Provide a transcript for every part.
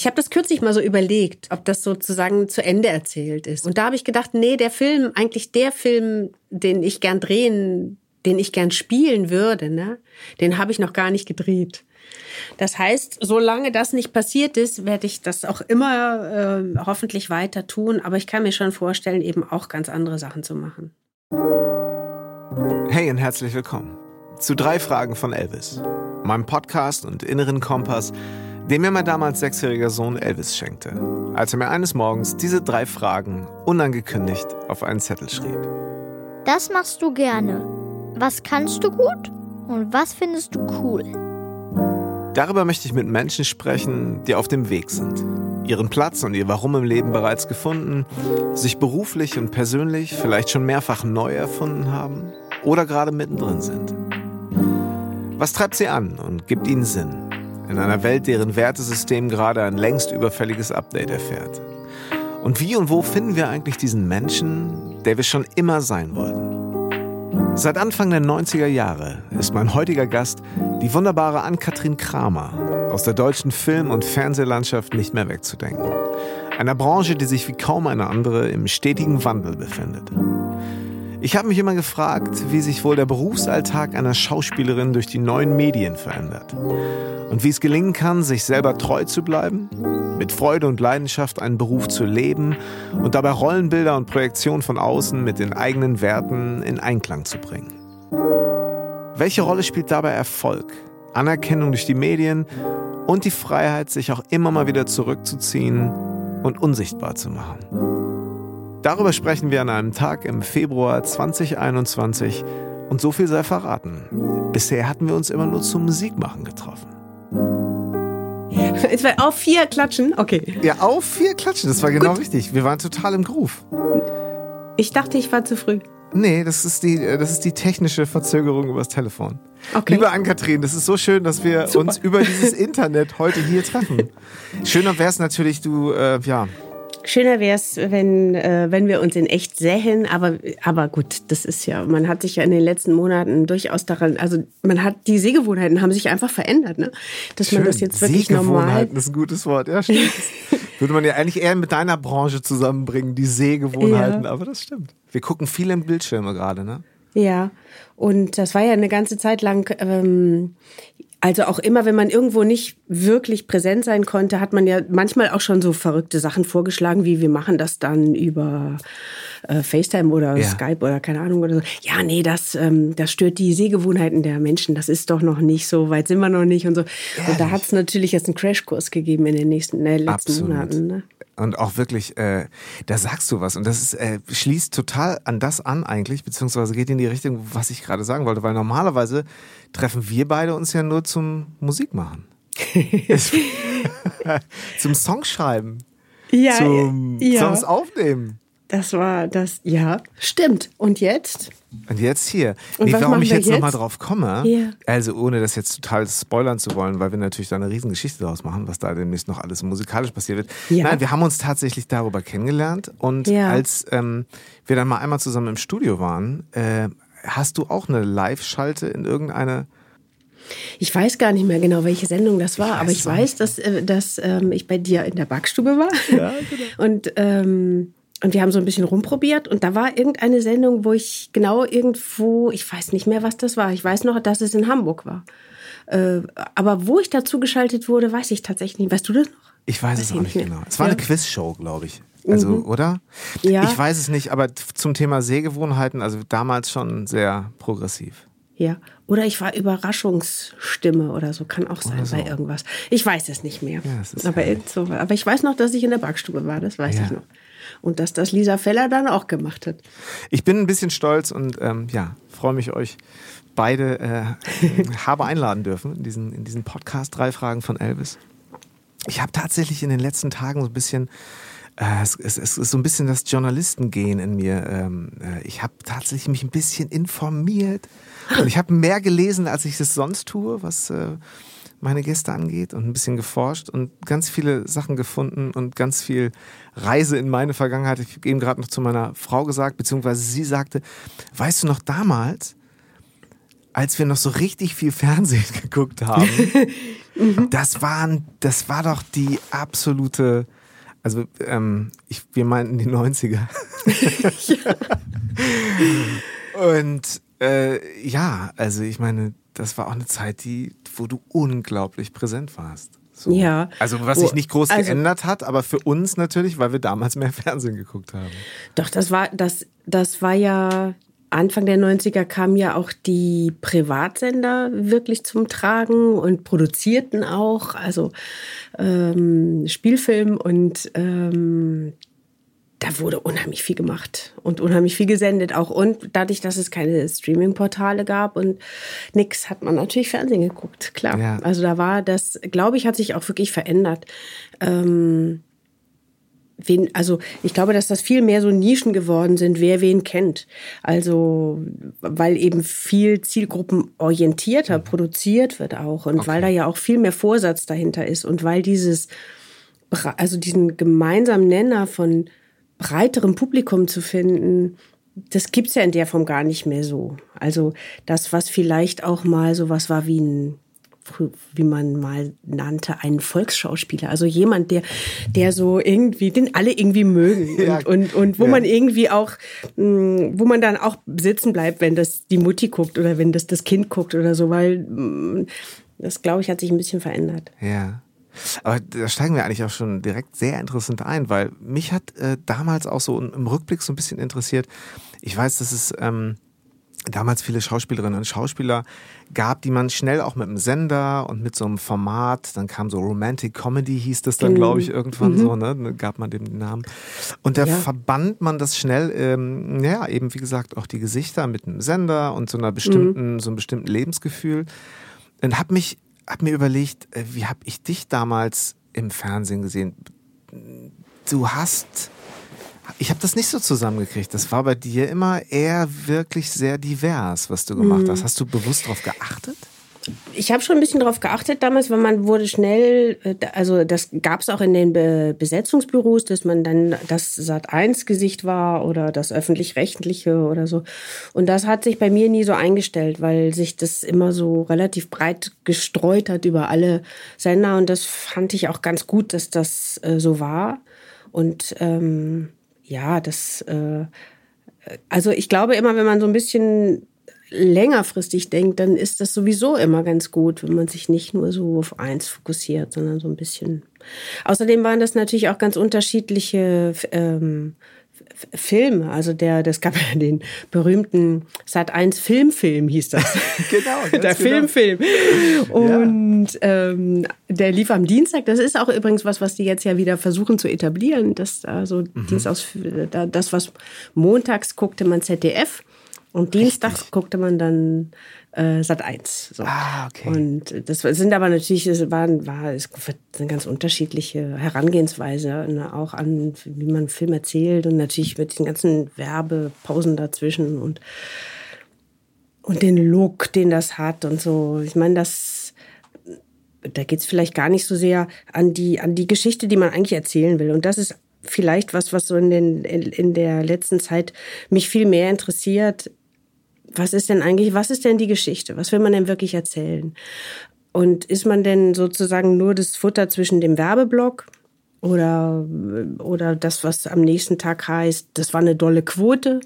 Ich habe das kürzlich mal so überlegt, ob das sozusagen zu Ende erzählt ist. Und da habe ich gedacht, nee, der Film, eigentlich der Film, den ich gern drehen, den ich gern spielen würde, ne, den habe ich noch gar nicht gedreht. Das heißt, solange das nicht passiert ist, werde ich das auch immer äh, hoffentlich weiter tun. Aber ich kann mir schon vorstellen, eben auch ganz andere Sachen zu machen. Hey und herzlich willkommen zu drei Fragen von Elvis, meinem Podcast und inneren Kompass, den mir mein damals sechsjähriger Sohn Elvis schenkte, als er mir eines Morgens diese drei Fragen unangekündigt auf einen Zettel schrieb. Das machst du gerne. Was kannst du gut und was findest du cool? Darüber möchte ich mit Menschen sprechen, die auf dem Weg sind, ihren Platz und ihr Warum im Leben bereits gefunden, sich beruflich und persönlich vielleicht schon mehrfach neu erfunden haben oder gerade mittendrin sind. Was treibt sie an und gibt ihnen Sinn? In einer Welt, deren Wertesystem gerade ein längst überfälliges Update erfährt. Und wie und wo finden wir eigentlich diesen Menschen, der wir schon immer sein wollten? Seit Anfang der 90er Jahre ist mein heutiger Gast die wunderbare Ann-Kathrin Kramer aus der deutschen Film- und Fernsehlandschaft nicht mehr wegzudenken. Einer Branche, die sich wie kaum eine andere im stetigen Wandel befindet. Ich habe mich immer gefragt, wie sich wohl der Berufsalltag einer Schauspielerin durch die neuen Medien verändert. Und wie es gelingen kann, sich selber treu zu bleiben, mit Freude und Leidenschaft einen Beruf zu leben und dabei Rollenbilder und Projektionen von außen mit den eigenen Werten in Einklang zu bringen. Welche Rolle spielt dabei Erfolg, Anerkennung durch die Medien und die Freiheit, sich auch immer mal wieder zurückzuziehen und unsichtbar zu machen? Darüber sprechen wir an einem Tag im Februar 2021 und so viel sei verraten. Bisher hatten wir uns immer nur zum Musikmachen getroffen. Es war auf vier klatschen, okay. Ja, auf vier klatschen, das war genau Gut. richtig. Wir waren total im Groove. Ich dachte, ich war zu früh. Nee, das ist die, das ist die technische Verzögerung übers Telefon. Okay. Liebe Ann-Kathrin, das ist so schön, dass wir Super. uns über dieses Internet heute hier treffen. Schöner wäre es natürlich, du, äh, ja, Schöner wäre es, wenn, äh, wenn wir uns in echt sähen, aber, aber gut, das ist ja, man hat sich ja in den letzten Monaten durchaus daran, also man hat, die Sehgewohnheiten haben sich einfach verändert, ne? Dass Schön. man das jetzt wirklich normal. ist ein gutes Wort, ja, stimmt. Würde man ja eigentlich eher mit deiner Branche zusammenbringen, die Sehgewohnheiten, ja. aber das stimmt. Wir gucken viel im Bildschirme gerade, ne? Ja, und das war ja eine ganze Zeit lang ähm, also auch immer, wenn man irgendwo nicht wirklich präsent sein konnte, hat man ja manchmal auch schon so verrückte Sachen vorgeschlagen, wie wir machen das dann über äh, FaceTime oder ja. Skype oder keine Ahnung oder so. Ja, nee, das, ähm, das stört die Sehgewohnheiten der Menschen. Das ist doch noch nicht so weit sind wir noch nicht und so. Ehrlich? Und da hat es natürlich jetzt einen Crashkurs gegeben in den nächsten äh, letzten Absolut. Monaten. Ne? Und auch wirklich, äh, da sagst du was und das ist, äh, schließt total an das an eigentlich, beziehungsweise geht in die Richtung, was ich gerade sagen wollte, weil normalerweise treffen wir beide uns ja nur zum Musikmachen. zum Songschreiben. Ja, zum ja. Songs aufnehmen. Das war das, ja, stimmt. Und jetzt? Und jetzt hier. Und nee, warum ich jetzt, jetzt? nochmal drauf komme, yeah. also ohne das jetzt total spoilern zu wollen, weil wir natürlich da eine riesen Geschichte daraus machen, was da demnächst noch alles musikalisch passiert wird. Ja. Nein, wir haben uns tatsächlich darüber kennengelernt und ja. als ähm, wir dann mal einmal zusammen im Studio waren, äh, hast du auch eine Live-Schalte in irgendeine ich weiß gar nicht mehr genau, welche Sendung das war, ich aber ich weiß, dass, äh, dass ähm, ich bei dir in der Backstube war. Ja, genau. Und ähm, und wir haben so ein bisschen rumprobiert und da war irgendeine Sendung, wo ich genau irgendwo, ich weiß nicht mehr, was das war. Ich weiß noch, dass es in Hamburg war. Äh, aber wo ich dazu geschaltet wurde, weiß ich tatsächlich nicht. Weißt du das noch? Ich weiß, weiß es auch nicht mehr. genau. Es war ja. eine Quizshow, glaube ich. Also, mhm. oder? Ja. Ich weiß es nicht, aber zum Thema Sehgewohnheiten, also damals schon sehr progressiv. Ja. Oder ich war Überraschungsstimme oder so, kann auch sein so. bei irgendwas. Ich weiß es nicht mehr. Ja, aber, so, aber ich weiß noch, dass ich in der Backstube war, das weiß ja. ich noch und dass das Lisa Feller dann auch gemacht hat. Ich bin ein bisschen stolz und ähm, ja, freue mich, euch beide äh, habe einladen dürfen in diesen, in diesen Podcast Drei Fragen von Elvis. Ich habe tatsächlich in den letzten Tagen so ein bisschen äh, es, es, es, ist so ein bisschen das Journalistengehen in mir. Ähm, äh, ich habe tatsächlich mich ein bisschen informiert und ich habe mehr gelesen, als ich es sonst tue, was äh, meine Gäste angeht und ein bisschen geforscht und ganz viele Sachen gefunden und ganz viel Reise in meine Vergangenheit. Ich habe eben gerade noch zu meiner Frau gesagt, beziehungsweise sie sagte, weißt du noch damals, als wir noch so richtig viel Fernsehen geguckt haben, Mhm. Das waren, das war doch die absolute, also ähm, ich, wir meinten die 90er. ja. Und äh, ja, also ich meine, das war auch eine Zeit, die, wo du unglaublich präsent warst. So. Ja. Also was sich nicht groß also, geändert hat, aber für uns natürlich, weil wir damals mehr Fernsehen geguckt haben. Doch, das war, das, das war ja, Anfang der 90er kamen ja auch die Privatsender wirklich zum Tragen und produzierten auch, also ähm, Spielfilm und ähm, da wurde unheimlich viel gemacht und unheimlich viel gesendet auch. Und dadurch, dass es keine Streaming-Portale gab und nix, hat man natürlich Fernsehen geguckt, klar. Ja. Also da war das, glaube ich, hat sich auch wirklich verändert. Ähm, wen, also ich glaube, dass das viel mehr so Nischen geworden sind, wer wen kennt. Also weil eben viel zielgruppenorientierter mhm. produziert wird auch und okay. weil da ja auch viel mehr Vorsatz dahinter ist und weil dieses, also diesen gemeinsamen Nenner von breiterem Publikum zu finden, das gibt's ja in der Form gar nicht mehr so. Also das, was vielleicht auch mal so was war wie ein wie man mal nannte, ein Volksschauspieler. Also jemand, der, der so irgendwie, den alle irgendwie mögen. Ja. Und, und, und wo ja. man irgendwie auch, mm, wo man dann auch sitzen bleibt, wenn das die Mutti guckt oder wenn das das Kind guckt oder so, weil mm, das, glaube ich, hat sich ein bisschen verändert. Ja. Aber da steigen wir eigentlich auch schon direkt sehr interessant ein, weil mich hat äh, damals auch so im Rückblick so ein bisschen interessiert. Ich weiß, dass es ähm, damals viele Schauspielerinnen und Schauspieler gab, die man schnell auch mit einem Sender und mit so einem Format, dann kam so Romantic Comedy, hieß das dann, glaube ich, mhm. irgendwann mhm. so, ne? Dann gab man dem den Namen. Und da ja. verband man das schnell, ähm, ja, eben wie gesagt, auch die Gesichter mit einem Sender und so einer bestimmten, mhm. so einem bestimmten Lebensgefühl. Und hab mich habe mir überlegt, äh, wie habe ich dich damals im Fernsehen gesehen? Du hast, ich habe das nicht so zusammengekriegt. Das war bei dir immer eher wirklich sehr divers, was du gemacht mhm. hast. Hast du bewusst darauf geachtet? Ich habe schon ein bisschen darauf geachtet damals, weil man wurde schnell, äh, also das gab es auch in den Be Besetzungsbüros, dass man dann das Sat1-Gesicht war oder das öffentlich-rechtliche oder so. Und das hat sich bei mir nie so eingestellt, weil sich das immer so relativ breit gestreut hat über alle Sender. Und das fand ich auch ganz gut, dass das äh, so war. Und ähm, ja, das, äh, also ich glaube immer, wenn man so ein bisschen längerfristig denkt, dann ist das sowieso immer ganz gut, wenn man sich nicht nur so auf eins fokussiert, sondern so ein bisschen. Außerdem waren das natürlich auch ganz unterschiedliche ähm, Filme. Also der, das gab ja den berühmten Sat 1 Filmfilm hieß das. genau. der genau. Filmfilm. Und ja. ähm, der lief am Dienstag. Das ist auch übrigens was, was die jetzt ja wieder versuchen zu etablieren. Das, also mhm. Dienstags, das, was montags guckte man ZDF und dienstags guckte man dann äh, Sat 1. So. Ah, okay. Und das sind aber natürlich, es waren, war, es sind ganz unterschiedliche Herangehensweise, ne, auch an, wie man Film erzählt und natürlich mit den ganzen Werbepausen dazwischen und, und den Look, den das hat und so. Ich meine, das, da geht es vielleicht gar nicht so sehr an die, an die Geschichte, die man eigentlich erzählen will. Und das ist vielleicht was, was so in, den, in, in der letzten Zeit mich viel mehr interessiert, was ist denn eigentlich, was ist denn die Geschichte? Was will man denn wirklich erzählen? Und ist man denn sozusagen nur das Futter zwischen dem Werbeblock oder, oder das, was am nächsten Tag heißt, das war eine dolle Quote?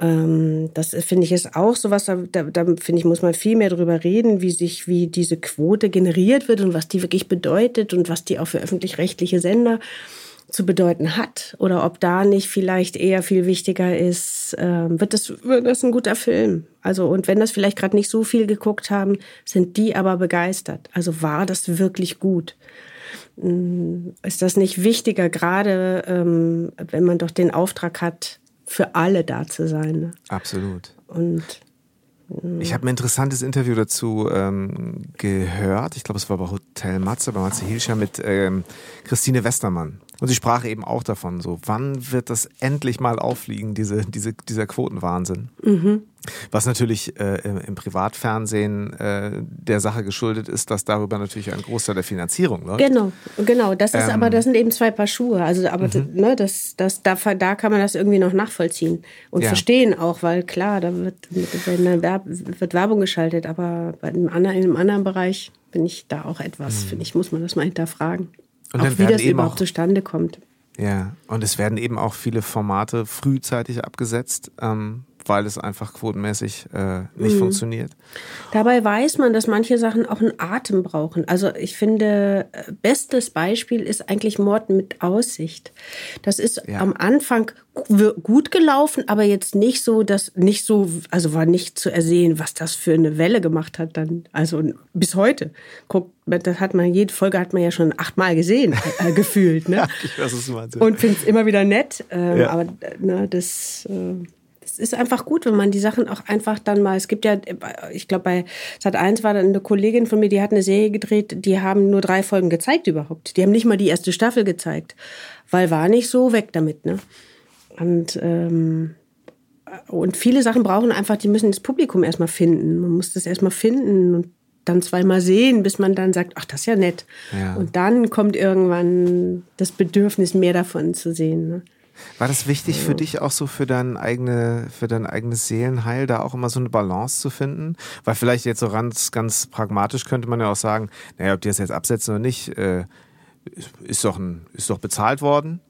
Ähm, das finde ich ist auch sowas, da, da finde ich, muss man viel mehr darüber reden, wie sich, wie diese Quote generiert wird und was die wirklich bedeutet und was die auch für öffentlich-rechtliche Sender zu bedeuten hat oder ob da nicht vielleicht eher viel wichtiger ist, äh, wird, das, wird das ein guter Film. Also und wenn das vielleicht gerade nicht so viel geguckt haben, sind die aber begeistert. Also war das wirklich gut? Mm, ist das nicht wichtiger, gerade ähm, wenn man doch den Auftrag hat, für alle da zu sein? Ne? Absolut. Und ich habe ein interessantes Interview dazu ähm, gehört. Ich glaube, es war bei Hotel Matze, bei Matze Hilscher mit ähm, Christine Westermann. Und sie sprach eben auch davon, so, wann wird das endlich mal auffliegen, diese, diese, dieser Quotenwahnsinn? Mhm. Was natürlich äh, im Privatfernsehen äh, der Sache geschuldet ist, dass darüber natürlich ein Großteil der Finanzierung läuft. Genau, genau. Das ist ähm, aber, das sind eben zwei Paar Schuhe. Also, aber mhm. ne, das, das, da, da kann man das irgendwie noch nachvollziehen und ja. verstehen auch, weil klar, da wird, wird Werbung geschaltet, aber bei einem anderen, in einem anderen Bereich bin ich da auch etwas, mhm. finde ich, muss man das mal hinterfragen. Und auch wie das überhaupt auch, zustande kommt. Ja, und es werden eben auch viele Formate frühzeitig abgesetzt, ähm, weil es einfach quotenmäßig äh, nicht mhm. funktioniert. Dabei weiß man, dass manche Sachen auch einen Atem brauchen. Also ich finde, äh, bestes Beispiel ist eigentlich Mord mit Aussicht. Das ist ja. am Anfang gut gelaufen, aber jetzt nicht so, dass nicht so, also war nicht zu ersehen, was das für eine Welle gemacht hat dann. Also bis heute. Guckt, das hat man, jede Folge hat man ja schon achtmal gesehen, äh, gefühlt. Ne? ich weiß, was du meinst. Und finde es immer wieder nett. Äh, ja. Aber ne, das. Äh, ist einfach gut, wenn man die Sachen auch einfach dann mal, es gibt ja, ich glaube bei Sat 1 war dann eine Kollegin von mir, die hat eine Serie gedreht, die haben nur drei Folgen gezeigt überhaupt. Die haben nicht mal die erste Staffel gezeigt, weil war nicht so weg damit, ne? Und, ähm, und viele Sachen brauchen einfach, die müssen das Publikum erstmal finden. Man muss das erstmal finden und dann zweimal sehen, bis man dann sagt, ach, das ist ja nett. Ja. Und dann kommt irgendwann das Bedürfnis, mehr davon zu sehen. Ne? War das wichtig für dich auch so für dein eigene, für dein eigenes Seelenheil, da auch immer so eine Balance zu finden? Weil vielleicht jetzt so ganz, ganz pragmatisch könnte man ja auch sagen, naja, ob die das jetzt absetzen oder nicht, äh, ist doch ein, ist doch bezahlt worden.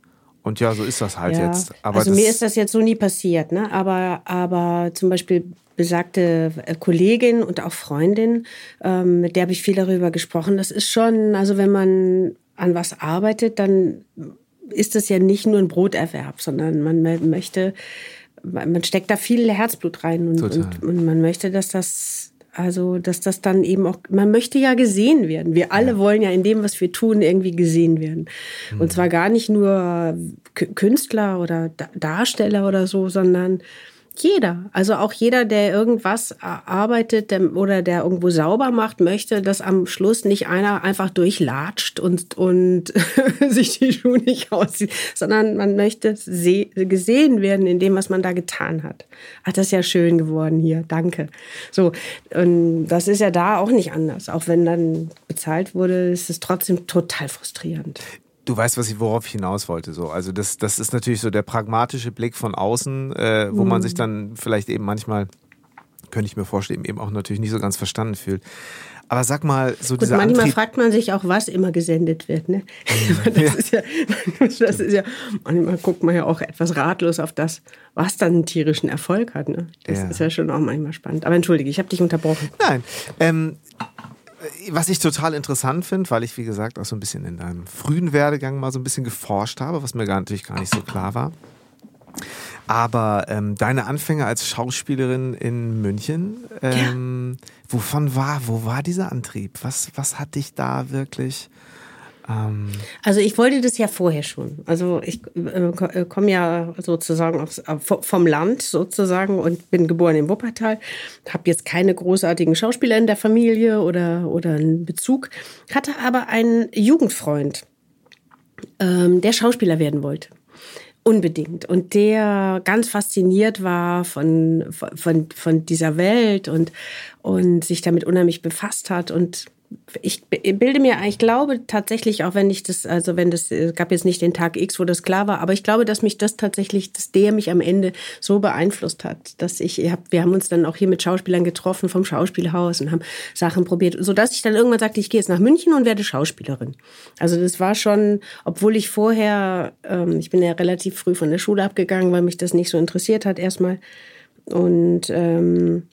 Und ja, so ist das halt ja. jetzt. Aber also mir ist das jetzt so nie passiert, ne? Aber, aber zum Beispiel besagte äh, Kollegin und auch Freundin, ähm, mit der habe ich viel darüber gesprochen. Das ist schon, also wenn man an was arbeitet, dann ist es ja nicht nur ein Broterwerb, sondern man möchte, man steckt da viel Herzblut rein und, und, und, man möchte, dass das, also, dass das dann eben auch, man möchte ja gesehen werden. Wir alle ja. wollen ja in dem, was wir tun, irgendwie gesehen werden. Mhm. Und zwar gar nicht nur Künstler oder Darsteller oder so, sondern jeder, also auch jeder, der irgendwas arbeitet oder der irgendwo sauber macht, möchte, dass am Schluss nicht einer einfach durchlatscht und, und sich die Schuhe nicht aussieht, sondern man möchte gesehen werden in dem, was man da getan hat. Ach, das ist ja schön geworden hier, danke. So, und das ist ja da auch nicht anders. Auch wenn dann bezahlt wurde, ist es trotzdem total frustrierend. Du weißt, was ich, worauf ich hinaus wollte. So. Also das, das ist natürlich so der pragmatische Blick von außen, äh, wo mhm. man sich dann vielleicht eben manchmal, könnte ich mir vorstellen, eben auch natürlich nicht so ganz verstanden fühlt. Aber sag mal, so Gut, dieser manchmal Antrieb fragt man sich auch, was immer gesendet wird. Ne? Mhm. das, ja. Ist ja, das ist ja, manchmal guckt man ja auch etwas ratlos auf das, was dann einen tierischen Erfolg hat. Ne? Das ja. ist ja schon auch manchmal spannend. Aber entschuldige, ich habe dich unterbrochen. Nein, ähm, was ich total interessant finde, weil ich, wie gesagt, auch so ein bisschen in deinem frühen Werdegang mal so ein bisschen geforscht habe, was mir gar, natürlich gar nicht so klar war. Aber ähm, deine Anfänge als Schauspielerin in München, ähm, ja. wovon war, wo war dieser Antrieb? Was, was hat dich da wirklich ähm also ich wollte das ja vorher schon. Also ich äh, äh komme ja sozusagen aus, äh, vom Land sozusagen und bin geboren in Wuppertal. Habe jetzt keine großartigen Schauspieler in der Familie oder, oder einen Bezug. Hatte aber einen Jugendfreund, ähm, der Schauspieler werden wollte. Unbedingt. Und der ganz fasziniert war von, von, von dieser Welt und, und sich damit unheimlich befasst hat und ich bilde mir, ich glaube tatsächlich, auch wenn ich das, also wenn das, es gab jetzt nicht den Tag X, wo das klar war, aber ich glaube, dass mich das tatsächlich, dass der mich am Ende so beeinflusst hat, dass ich, wir haben uns dann auch hier mit Schauspielern getroffen vom Schauspielhaus und haben Sachen probiert, so dass ich dann irgendwann sagte, ich gehe jetzt nach München und werde Schauspielerin. Also das war schon, obwohl ich vorher, ähm, ich bin ja relativ früh von der Schule abgegangen, weil mich das nicht so interessiert hat erstmal und ähm,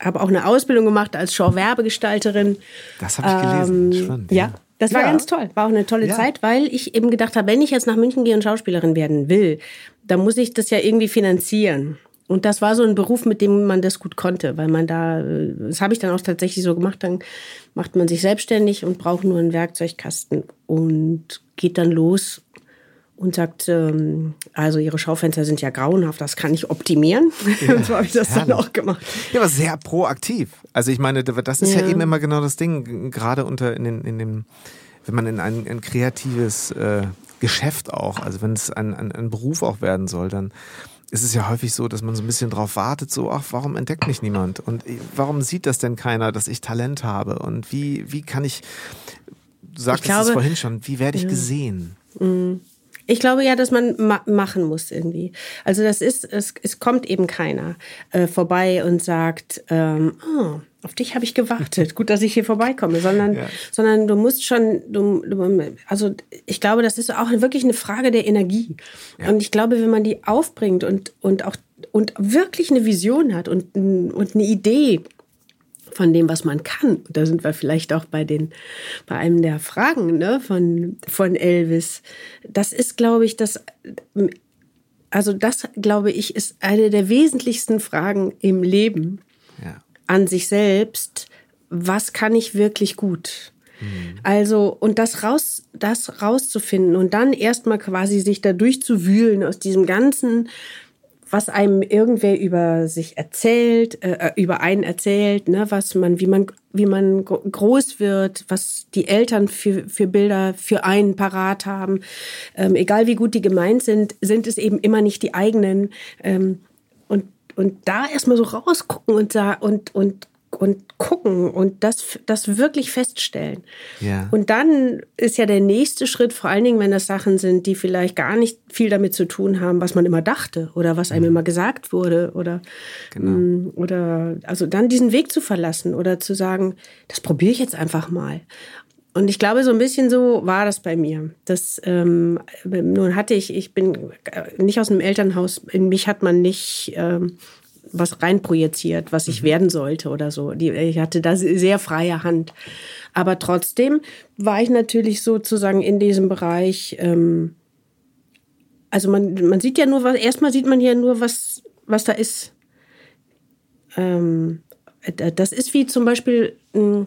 habe auch eine Ausbildung gemacht als Show-Werbegestalterin. Das habe ich gelesen. Ähm, Spannend, ja. Das war ja. ganz toll. War auch eine tolle ja. Zeit, weil ich eben gedacht habe, wenn ich jetzt nach München gehe und Schauspielerin werden will, dann muss ich das ja irgendwie finanzieren. Und das war so ein Beruf, mit dem man das gut konnte, weil man da, das habe ich dann auch tatsächlich so gemacht, dann macht man sich selbstständig und braucht nur einen Werkzeugkasten und geht dann los und sagt, ähm, also ihre Schaufenster sind ja grauenhaft, das kann ich optimieren. Ja, so habe ich das herrlich. dann auch gemacht. Ja, aber sehr proaktiv. Also ich meine, das ist ja, ja eben immer genau das Ding, gerade unter in den, in dem, wenn man in ein, ein kreatives äh, Geschäft auch, also wenn es ein, ein, ein Beruf auch werden soll, dann ist es ja häufig so, dass man so ein bisschen drauf wartet, so, ach, warum entdeckt mich niemand? Und warum sieht das denn keiner, dass ich Talent habe? Und wie, wie kann ich, du sagtest es vorhin schon, wie werde ich ja. gesehen? Mhm. Ich glaube ja, dass man ma machen muss irgendwie. Also das ist, es, es kommt eben keiner äh, vorbei und sagt, ähm, oh, auf dich habe ich gewartet. Gut, dass ich hier vorbeikomme, sondern, ja. sondern du musst schon, du, du, also ich glaube, das ist auch wirklich eine Frage der Energie. Ja. Und ich glaube, wenn man die aufbringt und, und auch und wirklich eine Vision hat und, und eine Idee von dem, was man kann, da sind wir vielleicht auch bei den, bei einem der Fragen ne, von, von Elvis. Das ist, glaube ich, das, also das, glaube ich, ist eine der wesentlichsten Fragen im Leben ja. an sich selbst. Was kann ich wirklich gut? Mhm. Also, und das raus, das rauszufinden und dann erstmal quasi sich da durchzuwühlen aus diesem ganzen was einem irgendwer über sich erzählt, äh, äh, über einen erzählt, ne, was man, wie man, wie man groß wird, was die Eltern für, für Bilder für einen parat haben. Ähm, egal wie gut die gemeint sind, sind es eben immer nicht die eigenen. Ähm, und, und da erstmal so rausgucken und, und, und und gucken und das, das wirklich feststellen. Ja. Und dann ist ja der nächste Schritt, vor allen Dingen, wenn das Sachen sind, die vielleicht gar nicht viel damit zu tun haben, was man immer dachte oder was einem mhm. immer gesagt wurde oder, genau. Mm, oder also dann diesen Weg zu verlassen oder zu sagen, das probiere ich jetzt einfach mal. Und ich glaube, so ein bisschen so war das bei mir. Das, ähm, nun hatte ich, ich bin nicht aus einem Elternhaus, in mich hat man nicht ähm, was reinprojiziert, was ich mhm. werden sollte oder so. Die, ich hatte da sehr freie Hand. Aber trotzdem war ich natürlich sozusagen in diesem Bereich. Ähm, also man, man sieht ja nur was, erstmal sieht man ja nur, was, was da ist. Ähm, das ist wie zum Beispiel, hm,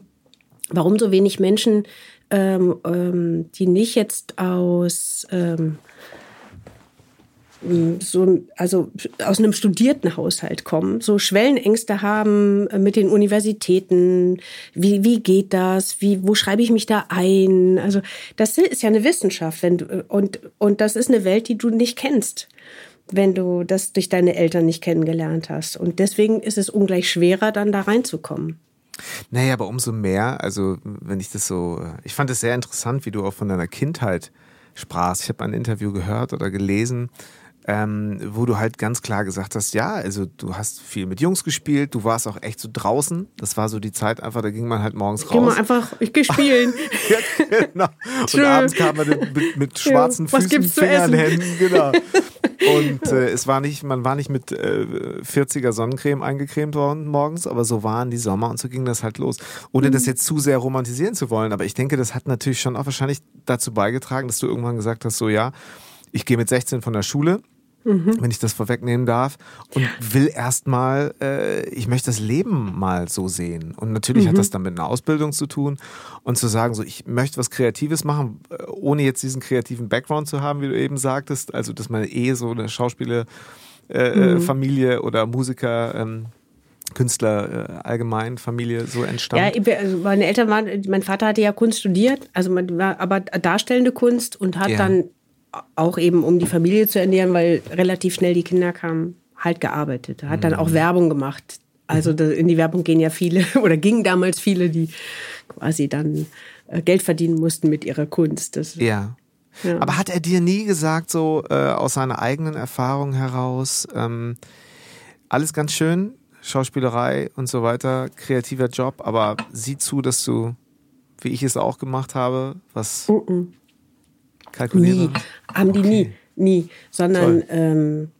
warum so wenig Menschen, ähm, ähm, die nicht jetzt aus ähm, so, also aus einem studierten Haushalt kommen, so Schwellenängste haben äh, mit den Universitäten. Wie, wie geht das? Wie, wo schreibe ich mich da ein? Also, das ist ja eine Wissenschaft, wenn du, und, und das ist eine Welt, die du nicht kennst, wenn du das durch deine Eltern nicht kennengelernt hast. Und deswegen ist es ungleich schwerer, dann da reinzukommen. Naja, aber umso mehr, also, wenn ich das so, äh, ich fand es sehr interessant, wie du auch von deiner Kindheit sprachst. Ich habe ein Interview gehört oder gelesen, ähm, wo du halt ganz klar gesagt hast, ja, also du hast viel mit Jungs gespielt, du warst auch echt so draußen. Das war so die Zeit einfach, da ging man halt morgens raus. Ging man einfach, ich gehe spielen. ja, genau. Und abends kam man mit, mit schwarzen ja, Füßen, Fingern, Händen, genau. Und äh, es war nicht, man war nicht mit äh, 40er Sonnencreme eingecremt worden morgens, aber so waren die Sommer und so ging das halt los. Ohne mhm. das jetzt zu sehr romantisieren zu wollen, aber ich denke, das hat natürlich schon auch wahrscheinlich dazu beigetragen, dass du irgendwann gesagt hast, so ja, ich gehe mit 16 von der Schule Mhm. wenn ich das vorwegnehmen darf, und will erstmal, äh, ich möchte das Leben mal so sehen. Und natürlich mhm. hat das dann mit einer Ausbildung zu tun und zu sagen, so ich möchte was Kreatives machen, äh, ohne jetzt diesen kreativen Background zu haben, wie du eben sagtest, also dass meine eh so eine Schauspielerfamilie äh, mhm. oder Musiker ähm, Künstler äh, allgemein, Familie so entstanden? Ja, also meine Eltern waren, mein Vater hatte ja Kunst studiert, also man war aber darstellende Kunst und hat ja. dann auch eben um die Familie zu ernähren, weil relativ schnell die Kinder kamen, halt gearbeitet. Hat dann auch mhm. Werbung gemacht. Also in die Werbung gehen ja viele oder gingen damals viele, die quasi dann äh, Geld verdienen mussten mit ihrer Kunst. Das, ja. ja. Aber hat er dir nie gesagt, so äh, aus seiner eigenen Erfahrung heraus, ähm, alles ganz schön, Schauspielerei und so weiter, kreativer Job, aber sieh zu, dass du, wie ich es auch gemacht habe, was uh -uh kalkuliere? Nie. Haben die okay. nie, nie. Sondern ähm,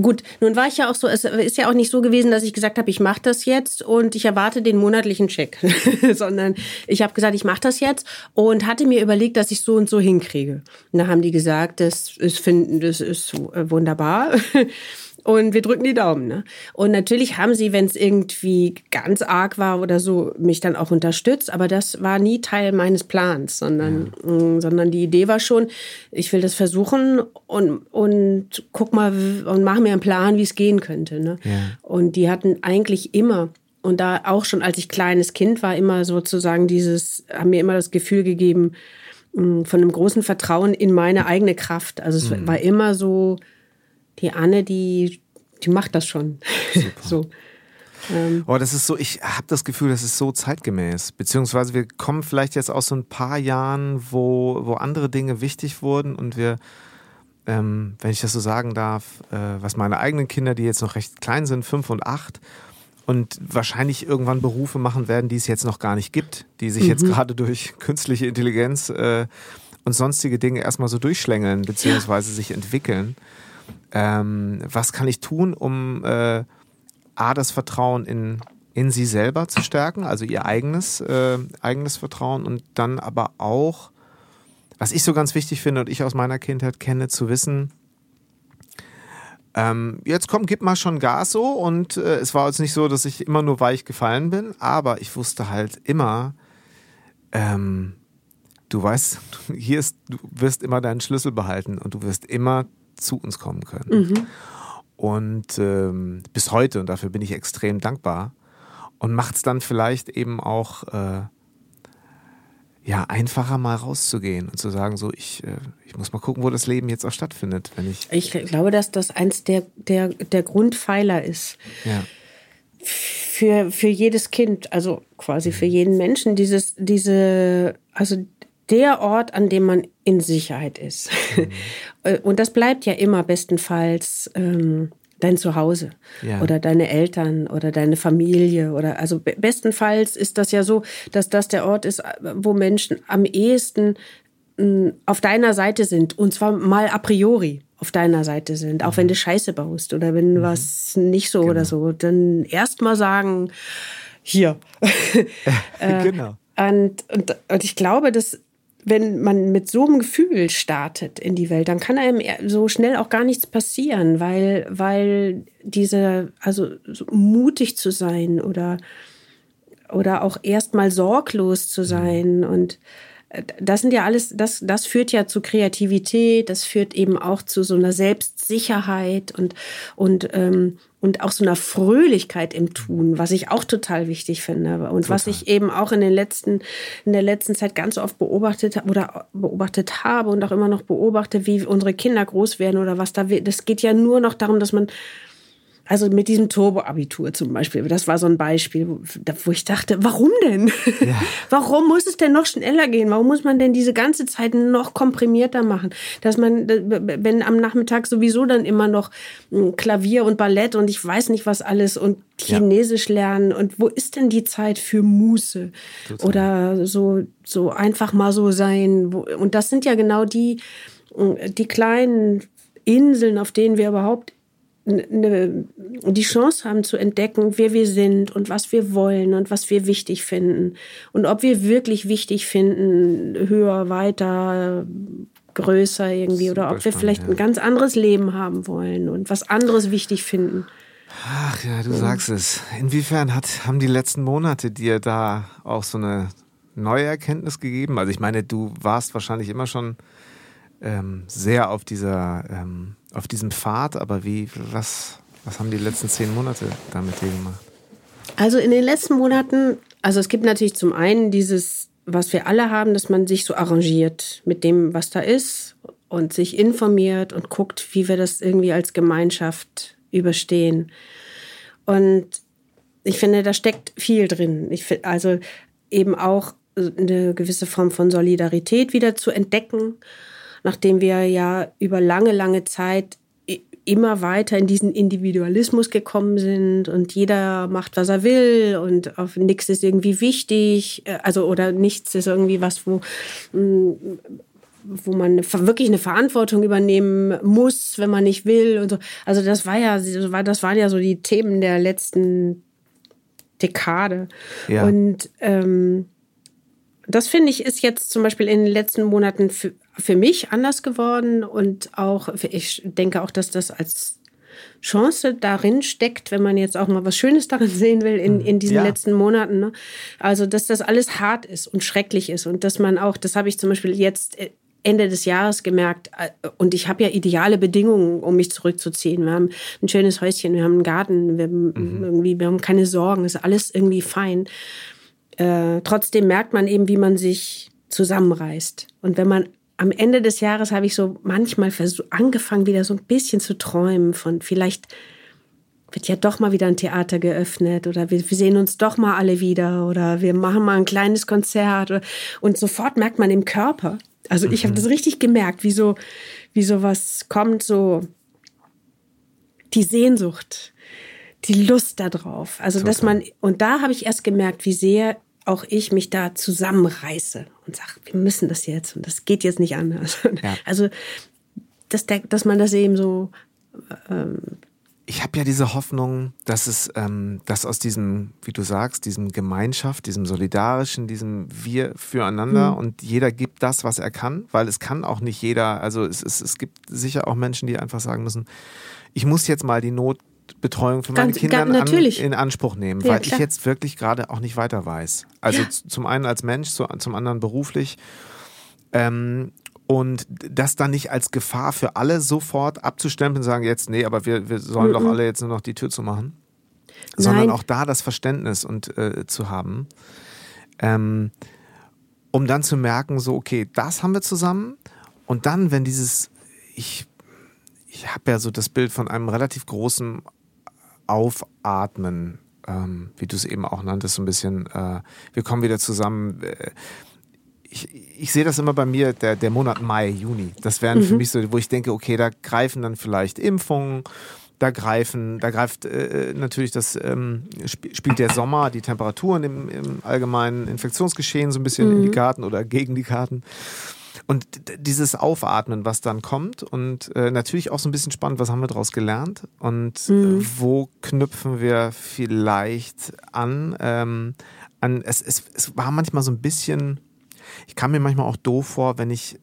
gut, nun war ich ja auch so, es ist ja auch nicht so gewesen, dass ich gesagt habe, ich mache das jetzt und ich erwarte den monatlichen Check, sondern ich habe gesagt, ich mache das jetzt und hatte mir überlegt, dass ich so und so hinkriege. Und da haben die gesagt, das ist finden, das ist äh, wunderbar. Und wir drücken die Daumen. Ne? Und natürlich haben sie, wenn es irgendwie ganz arg war oder so, mich dann auch unterstützt. Aber das war nie Teil meines Plans, sondern, ja. mh, mm, sondern die Idee war schon, ich will das versuchen und, und guck mal und mach mir einen Plan, wie es gehen könnte. Ne? Ja. Und die hatten eigentlich immer und da auch schon als ich kleines Kind war, immer sozusagen dieses, haben mir immer das Gefühl gegeben, mm, von einem großen Vertrauen in meine eigene Kraft. Also es mhm. war immer so, die Anne, die, die macht das schon. so. Ähm. Oh, das ist so, ich habe das Gefühl, das ist so zeitgemäß. Beziehungsweise wir kommen vielleicht jetzt aus so ein paar Jahren, wo, wo andere Dinge wichtig wurden und wir, ähm, wenn ich das so sagen darf, äh, was meine eigenen Kinder, die jetzt noch recht klein sind, fünf und acht, und wahrscheinlich irgendwann Berufe machen werden, die es jetzt noch gar nicht gibt, die sich mhm. jetzt gerade durch künstliche Intelligenz äh, und sonstige Dinge erstmal so durchschlängeln, beziehungsweise ja. sich entwickeln. Ähm, was kann ich tun, um äh, A, das Vertrauen in, in sie selber zu stärken, also ihr eigenes, äh, eigenes Vertrauen und dann aber auch, was ich so ganz wichtig finde und ich aus meiner Kindheit kenne, zu wissen, ähm, jetzt komm, gib mal schon Gas so und äh, es war jetzt nicht so, dass ich immer nur weich gefallen bin, aber ich wusste halt immer, ähm, du weißt, hier ist, du wirst immer deinen Schlüssel behalten und du wirst immer zu uns kommen können. Mhm. Und ähm, bis heute, und dafür bin ich extrem dankbar, und macht es dann vielleicht eben auch äh, ja, einfacher mal rauszugehen und zu sagen, so, ich, äh, ich muss mal gucken, wo das Leben jetzt auch stattfindet, wenn ich. Ich glaube, dass das eins der, der, der Grundpfeiler ist. Ja. Für, für jedes Kind, also quasi für jeden Menschen, dieses, diese, also der Ort, an dem man in Sicherheit ist. Mhm. Und das bleibt ja immer bestenfalls ähm, dein Zuhause ja. oder deine Eltern oder deine Familie oder also bestenfalls ist das ja so, dass das der Ort ist, wo Menschen am ehesten hm, auf deiner Seite sind und zwar mal a priori auf deiner Seite sind, auch mhm. wenn du Scheiße baust oder wenn mhm. was nicht so genau. oder so, dann erst mal sagen, hier. äh, genau. Und, und, und ich glaube, dass wenn man mit so einem Gefühl startet in die Welt, dann kann einem so schnell auch gar nichts passieren, weil, weil diese, also so mutig zu sein oder, oder auch erstmal sorglos zu sein und äh, das sind ja alles, das, das führt ja zu Kreativität, das führt eben auch zu so einer Selbstsicherheit und, und ähm, und auch so einer Fröhlichkeit im Tun, was ich auch total wichtig finde und total. was ich eben auch in den letzten in der letzten Zeit ganz oft beobachtet oder beobachtet habe und auch immer noch beobachte, wie unsere Kinder groß werden oder was da das geht ja nur noch darum, dass man also mit diesem Turbo-Abitur zum Beispiel, das war so ein Beispiel, wo ich dachte, warum denn? Ja. warum muss es denn noch schneller gehen? Warum muss man denn diese ganze Zeit noch komprimierter machen? Dass man, wenn am Nachmittag sowieso dann immer noch hm, Klavier und Ballett und ich weiß nicht was alles und Chinesisch ja. lernen und wo ist denn die Zeit für Muße? Total. Oder so, so einfach mal so sein. Und das sind ja genau die, hm, die kleinen Inseln, auf denen wir überhaupt eine, die Chance haben zu entdecken, wer wir sind und was wir wollen und was wir wichtig finden. Und ob wir wirklich wichtig finden, höher, weiter, größer irgendwie, oder ob wir vielleicht ja. ein ganz anderes Leben haben wollen und was anderes wichtig finden. Ach ja, du sagst es. Inwiefern hat, haben die letzten Monate dir da auch so eine neue Erkenntnis gegeben? Also ich meine, du warst wahrscheinlich immer schon ähm, sehr auf dieser ähm, auf diesem Pfad, aber wie, was, was haben die letzten zehn Monate damit dir gemacht? Also in den letzten Monaten, also es gibt natürlich zum einen dieses, was wir alle haben, dass man sich so arrangiert mit dem, was da ist und sich informiert und guckt, wie wir das irgendwie als Gemeinschaft überstehen. Und ich finde, da steckt viel drin. Ich finde, also eben auch eine gewisse Form von Solidarität wieder zu entdecken nachdem wir ja über lange, lange Zeit immer weiter in diesen Individualismus gekommen sind und jeder macht, was er will und auf nichts ist irgendwie wichtig, äh, also oder nichts ist irgendwie was, wo mm, wo man wirklich eine Verantwortung übernehmen muss, wenn man nicht will und so. Also das war ja, das waren ja so die Themen der letzten Dekade. Ja. Und ähm, das finde ich ist jetzt zum Beispiel in den letzten Monaten für, mich anders geworden und auch, ich denke auch, dass das als Chance darin steckt, wenn man jetzt auch mal was Schönes darin sehen will in, in diesen ja. letzten Monaten. Ne? Also, dass das alles hart ist und schrecklich ist und dass man auch, das habe ich zum Beispiel jetzt äh, Ende des Jahres gemerkt, äh, und ich habe ja ideale Bedingungen, um mich zurückzuziehen. Wir haben ein schönes Häuschen, wir haben einen Garten, wir haben, mhm. irgendwie, wir haben keine Sorgen, ist alles irgendwie fein. Äh, trotzdem merkt man eben, wie man sich zusammenreißt. Und wenn man am Ende des Jahres habe ich so manchmal angefangen, wieder so ein bisschen zu träumen von vielleicht wird ja doch mal wieder ein Theater geöffnet oder wir, wir sehen uns doch mal alle wieder oder wir machen mal ein kleines Konzert oder, und sofort merkt man im Körper, also ich habe mhm. das richtig gemerkt, wie so, wie so was kommt, so die Sehnsucht die Lust darauf. Also, Total. dass man, und da habe ich erst gemerkt, wie sehr auch ich mich da zusammenreiße und sage, wir müssen das jetzt und das geht jetzt nicht anders. Ja. Also, dass, der, dass man das eben so ähm, ich habe ja diese Hoffnung, dass es, ähm, dass aus diesem, wie du sagst, diesem Gemeinschaft, diesem solidarischen, diesem Wir füreinander mhm. und jeder gibt das, was er kann, weil es kann auch nicht jeder, also es, es, es gibt sicher auch Menschen, die einfach sagen müssen, ich muss jetzt mal die Notbetreuung für meine Ganz, Kinder an, in Anspruch nehmen, ja, weil klar. ich jetzt wirklich gerade auch nicht weiter weiß. Also ja. zum einen als Mensch, zum anderen beruflich. Ähm, und das dann nicht als Gefahr für alle sofort abzustempeln und sagen, jetzt, nee, aber wir, wir sollen -mm. doch alle jetzt nur noch die Tür zu machen. Nein. Sondern auch da das Verständnis und äh, zu haben. Ähm, um dann zu merken, so, okay, das haben wir zusammen. Und dann, wenn dieses, ich, ich habe ja so das Bild von einem relativ großen Aufatmen, ähm, wie du es eben auch nanntest, so ein bisschen, äh, wir kommen wieder zusammen. Äh, ich, ich sehe das immer bei mir, der, der Monat Mai, Juni. Das wären mhm. für mich so, wo ich denke, okay, da greifen dann vielleicht Impfungen, da greifen, da greift äh, natürlich das, ähm, sp spielt der Sommer, die Temperaturen im, im allgemeinen Infektionsgeschehen so ein bisschen mhm. in die Karten oder gegen die Karten. Und dieses Aufatmen, was dann kommt und äh, natürlich auch so ein bisschen spannend, was haben wir daraus gelernt und mhm. äh, wo knüpfen wir vielleicht an? Ähm, an es, es, es war manchmal so ein bisschen ich kam mir manchmal auch doof vor, wenn ich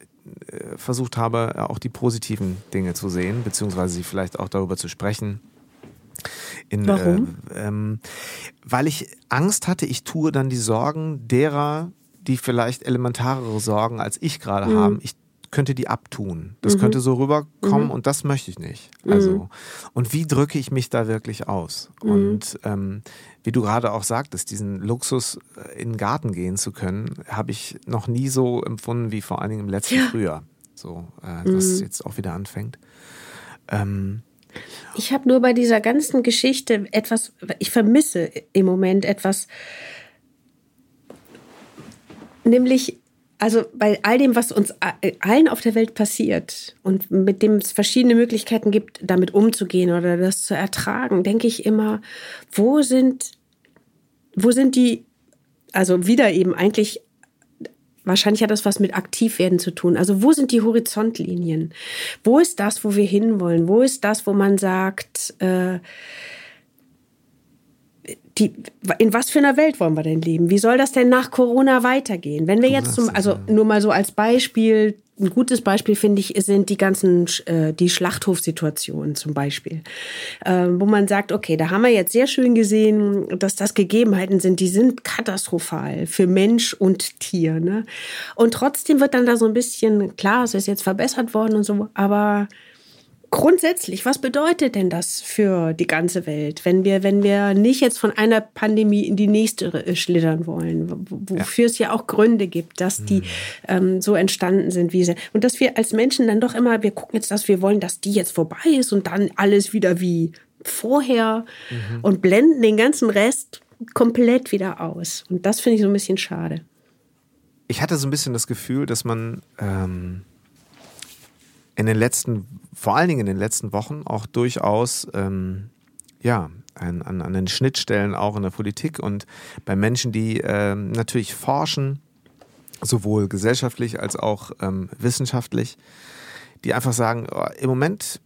äh, versucht habe, äh, auch die positiven Dinge zu sehen, beziehungsweise vielleicht auch darüber zu sprechen. In, Warum? Äh, ähm, weil ich Angst hatte, ich tue dann die Sorgen derer, die vielleicht elementarere Sorgen als ich gerade mhm. haben. Ich könnte die abtun. Das mhm. könnte so rüberkommen mhm. und das möchte ich nicht. Also, mhm. und wie drücke ich mich da wirklich aus? Mhm. Und ähm, wie du gerade auch sagtest, diesen Luxus äh, in den Garten gehen zu können, habe ich noch nie so empfunden wie vor allen Dingen im letzten ja. Frühjahr. So, äh, das mhm. jetzt auch wieder anfängt. Ähm, ich habe nur bei dieser ganzen Geschichte etwas, ich vermisse im Moment etwas, nämlich also bei all dem, was uns allen auf der Welt passiert und mit dem es verschiedene Möglichkeiten gibt, damit umzugehen oder das zu ertragen, denke ich immer, wo sind, wo sind die, also wieder eben eigentlich, wahrscheinlich hat das was mit Aktivwerden zu tun. Also wo sind die Horizontlinien? Wo ist das, wo wir hinwollen? Wo ist das, wo man sagt, äh, die, in was für einer Welt wollen wir denn leben? Wie soll das denn nach Corona weitergehen? Wenn wir jetzt zum, also nur mal so als Beispiel, ein gutes Beispiel finde ich, sind die ganzen, äh, die Schlachthofsituationen zum Beispiel, äh, wo man sagt, okay, da haben wir jetzt sehr schön gesehen, dass das Gegebenheiten sind, die sind katastrophal für Mensch und Tier. Ne? Und trotzdem wird dann da so ein bisschen, klar, es ist jetzt verbessert worden und so, aber grundsätzlich, was bedeutet denn das für die ganze Welt, wenn wir, wenn wir nicht jetzt von einer Pandemie in die nächste äh, schlittern wollen, wofür ja. es ja auch Gründe gibt, dass die mhm. ähm, so entstanden sind, wie sie. Und dass wir als Menschen dann doch immer, wir gucken jetzt, dass wir wollen, dass die jetzt vorbei ist und dann alles wieder wie vorher mhm. und blenden den ganzen Rest komplett wieder aus. Und das finde ich so ein bisschen schade. Ich hatte so ein bisschen das Gefühl, dass man ähm in den letzten, vor allen Dingen in den letzten Wochen auch durchaus, ähm, ja, an, an, an den Schnittstellen auch in der Politik und bei Menschen, die ähm, natürlich forschen, sowohl gesellschaftlich als auch ähm, wissenschaftlich, die einfach sagen, oh, im Moment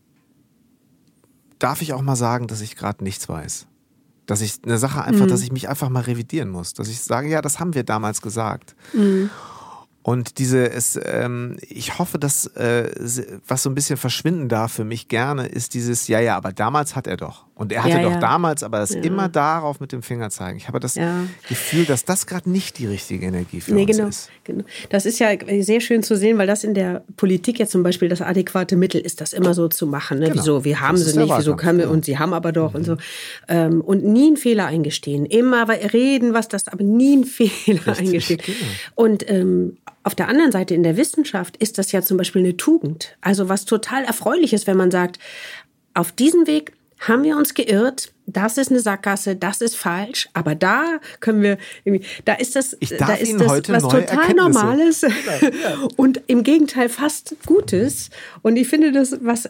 darf ich auch mal sagen, dass ich gerade nichts weiß. Dass ich eine Sache einfach, mhm. dass ich mich einfach mal revidieren muss. Dass ich sage, ja, das haben wir damals gesagt. Mhm. Und diese, es, ähm, ich hoffe, dass äh, was so ein bisschen verschwinden darf für mich gerne, ist dieses, ja, ja, aber damals hat er doch. Und er hatte ja, doch ja. damals, aber das ja. immer darauf mit dem Finger zeigen. Ich habe das Gefühl, dass das gerade nicht die richtige Energie für nee, uns genau, ist. Genau. Das ist ja sehr schön zu sehen, weil das in der Politik jetzt zum Beispiel das adäquate Mittel ist, das immer so zu machen. Ne? Genau. Wieso? Wir haben sie nicht, wieso können wir, und sie haben aber doch mhm. und so. Ähm, und nie einen Fehler eingestehen. Immer reden, was das, aber nie einen Fehler Richtig, eingestehen. Genau. Und ähm, auf der anderen Seite in der Wissenschaft ist das ja zum Beispiel eine Tugend. Also was total erfreulich ist, wenn man sagt, auf diesem Weg haben wir uns geirrt, das ist eine Sackgasse, das ist falsch, aber da können wir, da ist das, da ist Ihnen das was total. Normales und im Gegenteil fast Gutes. Und ich finde das, was,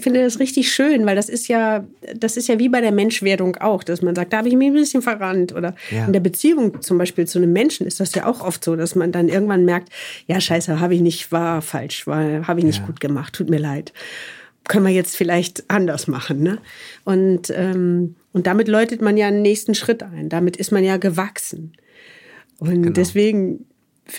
finde das richtig schön, weil das ist ja, das ist ja wie bei der Menschwerdung auch, dass man sagt, da habe ich mich ein bisschen verrannt oder Ja. in der Beziehung zum Beispiel zu einem Menschen ist das ja auch oft so, dass man dann irgendwann merkt, ja scheiße, habe ich nicht, war falsch, war, habe ich nicht Ja. gut gemacht, tut mir leid können wir jetzt vielleicht anders machen. Ne? Und, ähm, und damit läutet man ja einen nächsten Schritt ein. Damit ist man ja gewachsen. Und Genau. deswegen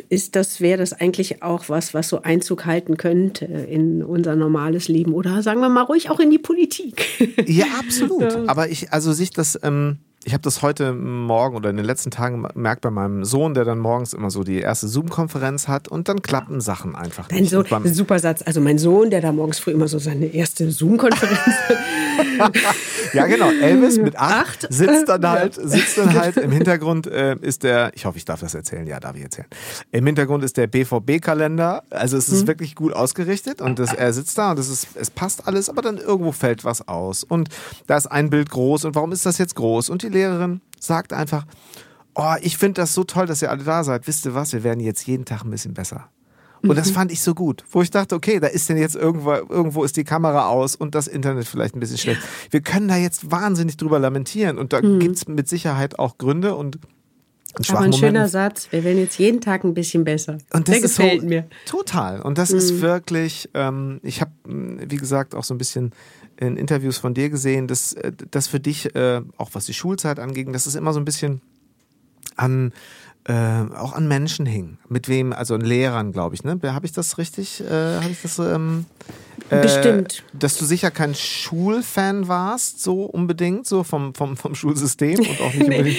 ist das, wäre das eigentlich auch was, was so Einzug halten könnte in unser normales Leben oder sagen wir mal ruhig auch in die Politik. Ja, absolut. Aber ich, also sich das, ähm, ich habe das heute Morgen oder in den letzten Tagen gemerkt bei meinem Sohn, der dann morgens immer so die erste Zoom-Konferenz hat und dann klappen Sachen einfach Dein nicht. Sohn, Und beim- super Satz. Also mein Sohn, der da morgens früh immer so seine erste Zoom-Konferenz hat. Ja, genau. Elvis mit acht, Acht. sitzt dann halt, sitzt dann halt im Hintergrund äh, ist der, ich hoffe, ich darf das erzählen. Ja, darf ich erzählen. Im Hintergrund ist der BVB-Kalender. Also es ist Mhm. wirklich gut ausgerichtet und das, er sitzt da und es ist, es passt alles, aber dann irgendwo fällt was aus und da ist ein Bild groß und warum ist das jetzt groß? Und die Lehrerin sagt einfach, oh, ich finde das so toll, dass ihr alle da seid. Wisst ihr was? Wir werden jetzt jeden Tag ein bisschen besser. Und Mhm. das fand ich so gut, wo ich dachte, okay, da ist denn jetzt irgendwo, irgendwo ist die Kamera aus und das Internet vielleicht ein bisschen schlecht. Wir können da jetzt wahnsinnig drüber lamentieren und da gibt's mit Sicherheit auch Gründe und, Mhm. Aber ein schöner. Satz. Wir werden jetzt jeden Tag ein bisschen besser. Und das Der ist gefällt so, mir. Mhm. Total. Und das ist wirklich, ähm, ich habe, wie gesagt, auch so ein bisschen in Interviews von dir gesehen, dass äh, das für dich, äh, auch was die Schulzeit anging, dass es immer so ein bisschen an äh, auch an Menschen hing. Mit wem, also an Lehrern, glaube ich, ne? Habe ich das richtig? Äh, Habe ich das ähm, äh, Bestimmt. Dass du sicher kein Schulfan warst, so unbedingt, so vom, vom, vom Schulsystem und auch nicht unbedingt,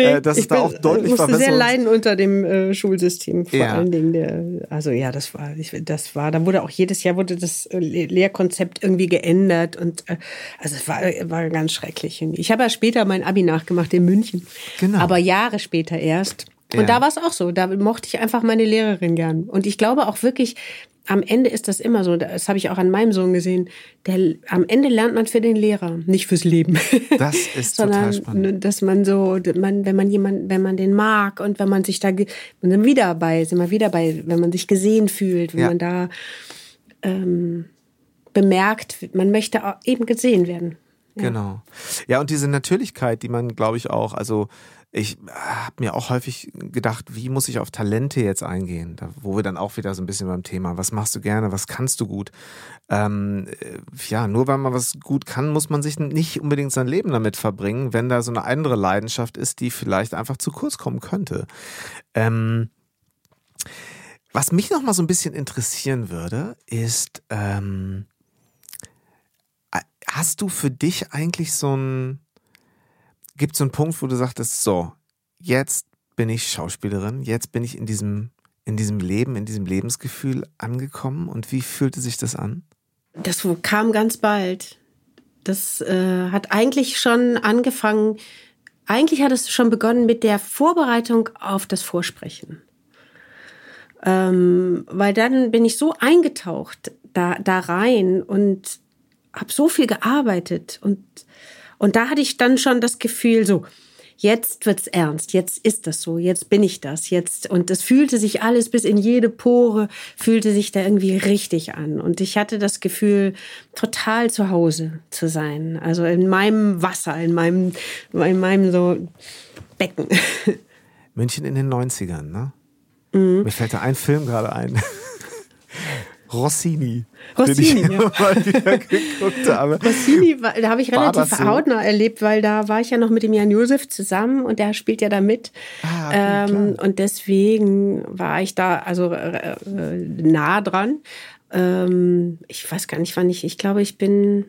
äh, dass es da bin- auch deutlich musste sehr Verbesserungs- leiden unter dem äh, Schulsystem. Vor Ja. allen Dingen der, also ja, das war, ich, das war, da wurde auch jedes Jahr wurde das äh, Le- Lehrkonzept irgendwie geändert und äh, also es war, war ganz schrecklich. Ich habe ja später mein Abi nachgemacht in München, Genau. aber Jahre später erst. Und Ja. da war es auch so. Da mochte ich einfach meine Lehrerin gern. Und ich glaube auch wirklich, am Ende ist das immer so. Das habe ich auch an meinem Sohn gesehen. Der, am Ende lernt man für den Lehrer, nicht fürs Leben. Das ist total sondern spannend. dass man so, man, wenn man jemanden, wenn man den mag und wenn man sich da, dann wieder bei, sind wir wieder bei, wenn man sich gesehen fühlt, wenn Ja. man da ähm, bemerkt, man möchte auch eben gesehen werden. Genau. Ja, und diese Natürlichkeit, die man, glaube ich, auch, also ich habe mir auch häufig gedacht, wie muss ich auf Talente jetzt eingehen? Da, wo wir dann auch wieder so ein bisschen beim Thema, was machst du gerne, was kannst du gut? Ähm, äh, ja, nur weil man was gut kann, muss man sich nicht unbedingt sein Leben damit verbringen, wenn da so eine andere Leidenschaft ist, die vielleicht einfach zu kurz kommen könnte. Ähm, was mich noch mal so ein bisschen interessieren würde, ist, ähm, hast du für dich eigentlich so ein, gibt es so einen Punkt, wo du sagtest, so, jetzt bin ich Schauspielerin, jetzt bin ich in diesem, in diesem Leben, in diesem Lebensgefühl angekommen und wie fühlte sich das an? Das kam ganz bald. Das äh, hat eigentlich schon angefangen, eigentlich hat es schon begonnen mit der Vorbereitung auf das Vorsprechen. Ähm, weil dann bin ich so eingetaucht da, da rein und habe so viel gearbeitet und, und da hatte ich dann schon das Gefühl, so, jetzt wird's ernst, jetzt ist das so, jetzt bin ich das, jetzt und es fühlte sich alles bis in jede Pore fühlte sich da irgendwie richtig an und ich hatte das Gefühl total zu Hause zu sein, also in meinem Wasser, in meinem in meinem so Becken. München in den 90ern, ne? Mhm. Mir fällt da ein Film gerade ein. Rossini. Rossini, den ich ja. mal wieder geguckt habe. Rossini, war- da habe ich War relativ so? hautnah erlebt, weil da war ich ja noch mit dem Jan Josef zusammen und der spielt ja da mit. Ah, okay, ähm, und deswegen war ich da also äh, äh, nah dran. Ähm, ich weiß gar nicht, wann ich, ich glaube, ich bin,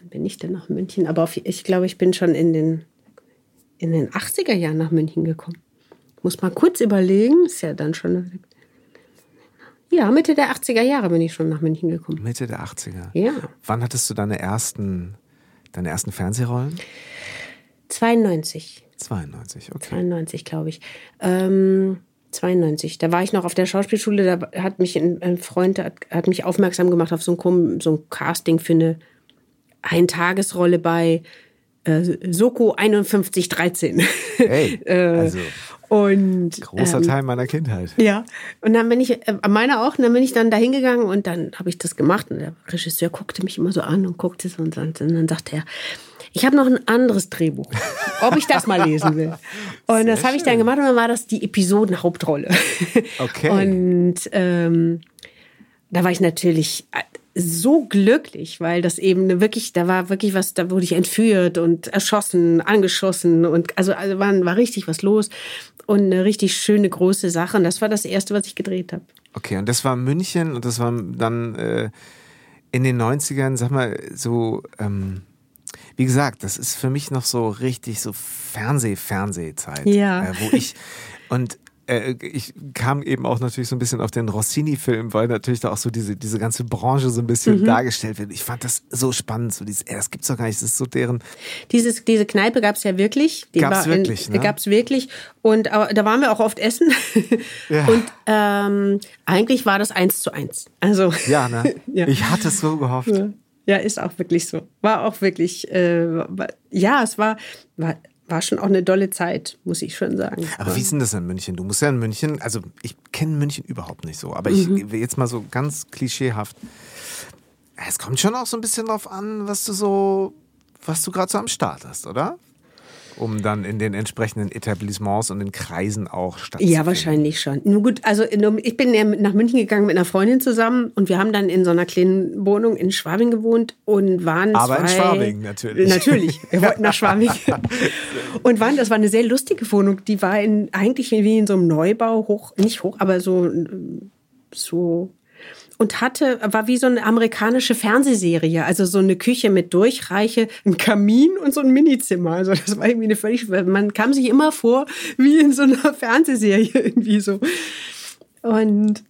wann bin ich denn nach München? Aber auf, ich glaube, ich bin schon in den, in den 80er Jahren nach München gekommen. Muss mal kurz überlegen, ist ja dann schon. Ja, Mitte der 80er Jahre bin ich schon nach München gekommen. Mitte der 80er. Ja. Wann hattest du deine ersten, deine ersten Fernsehrollen? 92. 92, okay. 92, glaube ich. Ähm, 92. Da war ich noch auf der Schauspielschule, da hat mich ein, ein Freund hat, hat mich aufmerksam gemacht auf so ein, so ein Casting für eine ein Tagesrolle bei äh, Soko 5113. Hey, Äh, also und großer ähm, Teil meiner Kindheit. ja, und dann bin ich, äh, meine auch, und dann bin ich dann da hingegangen und dann habe ich das gemacht und der Regisseur guckte mich immer so an und guckte so und, dann- und dann sagte er, ich habe noch ein anderes Drehbuch, ob ich das mal lesen will. Und das habe ich dann gemacht und dann war das die Episodenhauptrolle. Okay. Und ähm, da war ich natürlich äh, so glücklich, weil das eben wirklich, da war wirklich was, da wurde ich entführt und erschossen, angeschossen und also, also war, war richtig was los und eine richtig schöne große Sache. Und das war das erste, was ich gedreht habe. Okay, und das war München und das war dann äh, in den 90ern, sag mal, so, ähm, wie gesagt, das ist für mich noch so richtig so Fernseh-Fernsehzeit. Ja. Äh, wo ich, und ich kam eben auch natürlich so ein bisschen auf den Rossini-Film, weil natürlich da auch so diese, diese ganze Branche so ein bisschen Mhm. dargestellt wird. Ich fand das so spannend, so dieses, ey, das gibt's doch gar nicht, das ist so deren, Dieses, diese Kneipe gab es ja wirklich. Die Gab's war in- wirklich, ne? Gab's wirklich. Und aber, da waren wir auch oft essen. Ja. Und ähm, eigentlich war das eins zu eins. Also ja, ne? Ja. Ich hatte es so gehofft. Ja. Ja, ist auch wirklich so. War auch wirklich, äh, war, ja, es war, war, war schon auch eine dolle Zeit, muss ich schon sagen. Aber wie ist denn das in München? Du musst ja in München, also ich kenne München überhaupt nicht so, aber ich Mhm. jetzt mal so ganz klischeehaft. Es kommt schon auch so ein bisschen drauf an, was du so, was du gerade so am Start hast, oder? Um dann in den entsprechenden Etablissements und in Kreisen auch stattzufinden. Ja, wahrscheinlich schon. Nun gut, also ich bin ja nach München gegangen mit einer Freundin zusammen und wir haben dann in so einer kleinen Wohnung in Schwabing gewohnt und waren Aber zwei, in Schwabing natürlich. Natürlich, wir wollten nach Schwabing. und waren, das war eine sehr lustige Wohnung, die war in, eigentlich wie in so einem Neubau hoch, nicht hoch, aber so, so und hatte, war wie so eine amerikanische Fernsehserie, also so eine Küche mit Durchreiche, ein Kamin und so ein Minizimmer. Also das war irgendwie eine völlig, man kam sich immer vor wie in so einer Fernsehserie irgendwie so. Und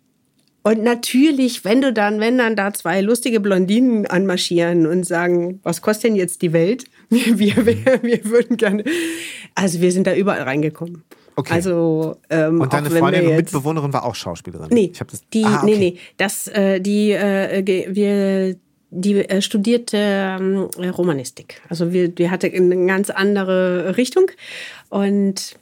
und natürlich, wenn du dann, wenn dann da zwei lustige Blondinen anmarschieren und sagen, was kostet denn jetzt die Welt? Wir, wir, wir würden gerne. Also wir sind da überall reingekommen. Okay. Also ähm, Und deine Freundin und Mitbewohnerin war auch Schauspielerin. Nee, ich das, die, ah, okay. nee, nee, das, äh, die, äh, wir, die äh, studierte ähm, äh, Romanistik. Also wir, die hatte eine ganz andere Richtung und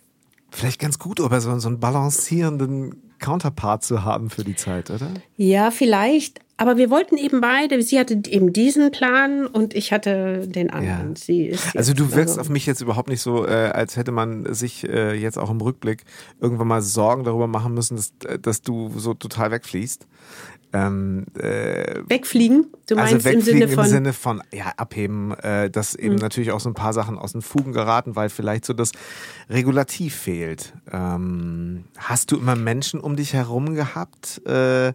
Vielleicht ganz gut, aber so, so einen balancierenden Counterpart zu haben für die Zeit, oder? ja, vielleicht. Aber wir wollten eben beide. Sie hatte eben diesen Plan und ich hatte den anderen. Ja. Sie ist Also du wirkst auf mich jetzt überhaupt nicht so, äh, als hätte man sich äh, jetzt auch im Rückblick irgendwann mal Sorgen darüber machen müssen, dass, äh, dass du so total wegfließt. Ähm, äh, wegfliegen. Du meinst also im wegfliegen Sinne von. im Sinne von ja, abheben, äh, dass eben natürlich auch so ein paar Sachen aus den Fugen geraten, weil vielleicht so das Regulativ fehlt. Ähm, hast du immer Menschen um dich herum gehabt, äh,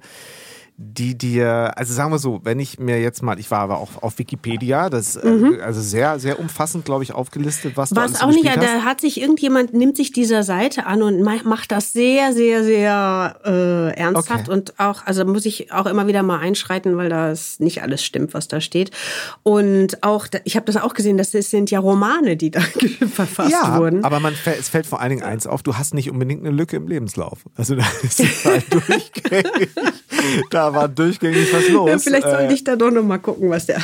die dir, also sagen wir so, wenn ich mir jetzt mal, ich war aber auch auf Wikipedia, das äh, also sehr, sehr umfassend, glaube ich, aufgelistet, was du Was alles auch nicht, hast. da hat sich irgendjemand, nimmt sich dieser Seite an und ma- macht das sehr, sehr, sehr äh, ernsthaft Okay. und auch, also muss ich auch immer wieder mal einschreiten, weil das nicht alles stimmt, was da steht. Und auch, ich habe das auch gesehen, das sind ja Romane, die da verfasst ja, wurden. aber man, es fällt vor allen Dingen eins auf, du hast nicht unbedingt eine Lücke im Lebenslauf. Also da ist es halt durchgängig, da war durchgängig was los. Ja, vielleicht Äh, sollte ich da doch noch mal gucken, was der.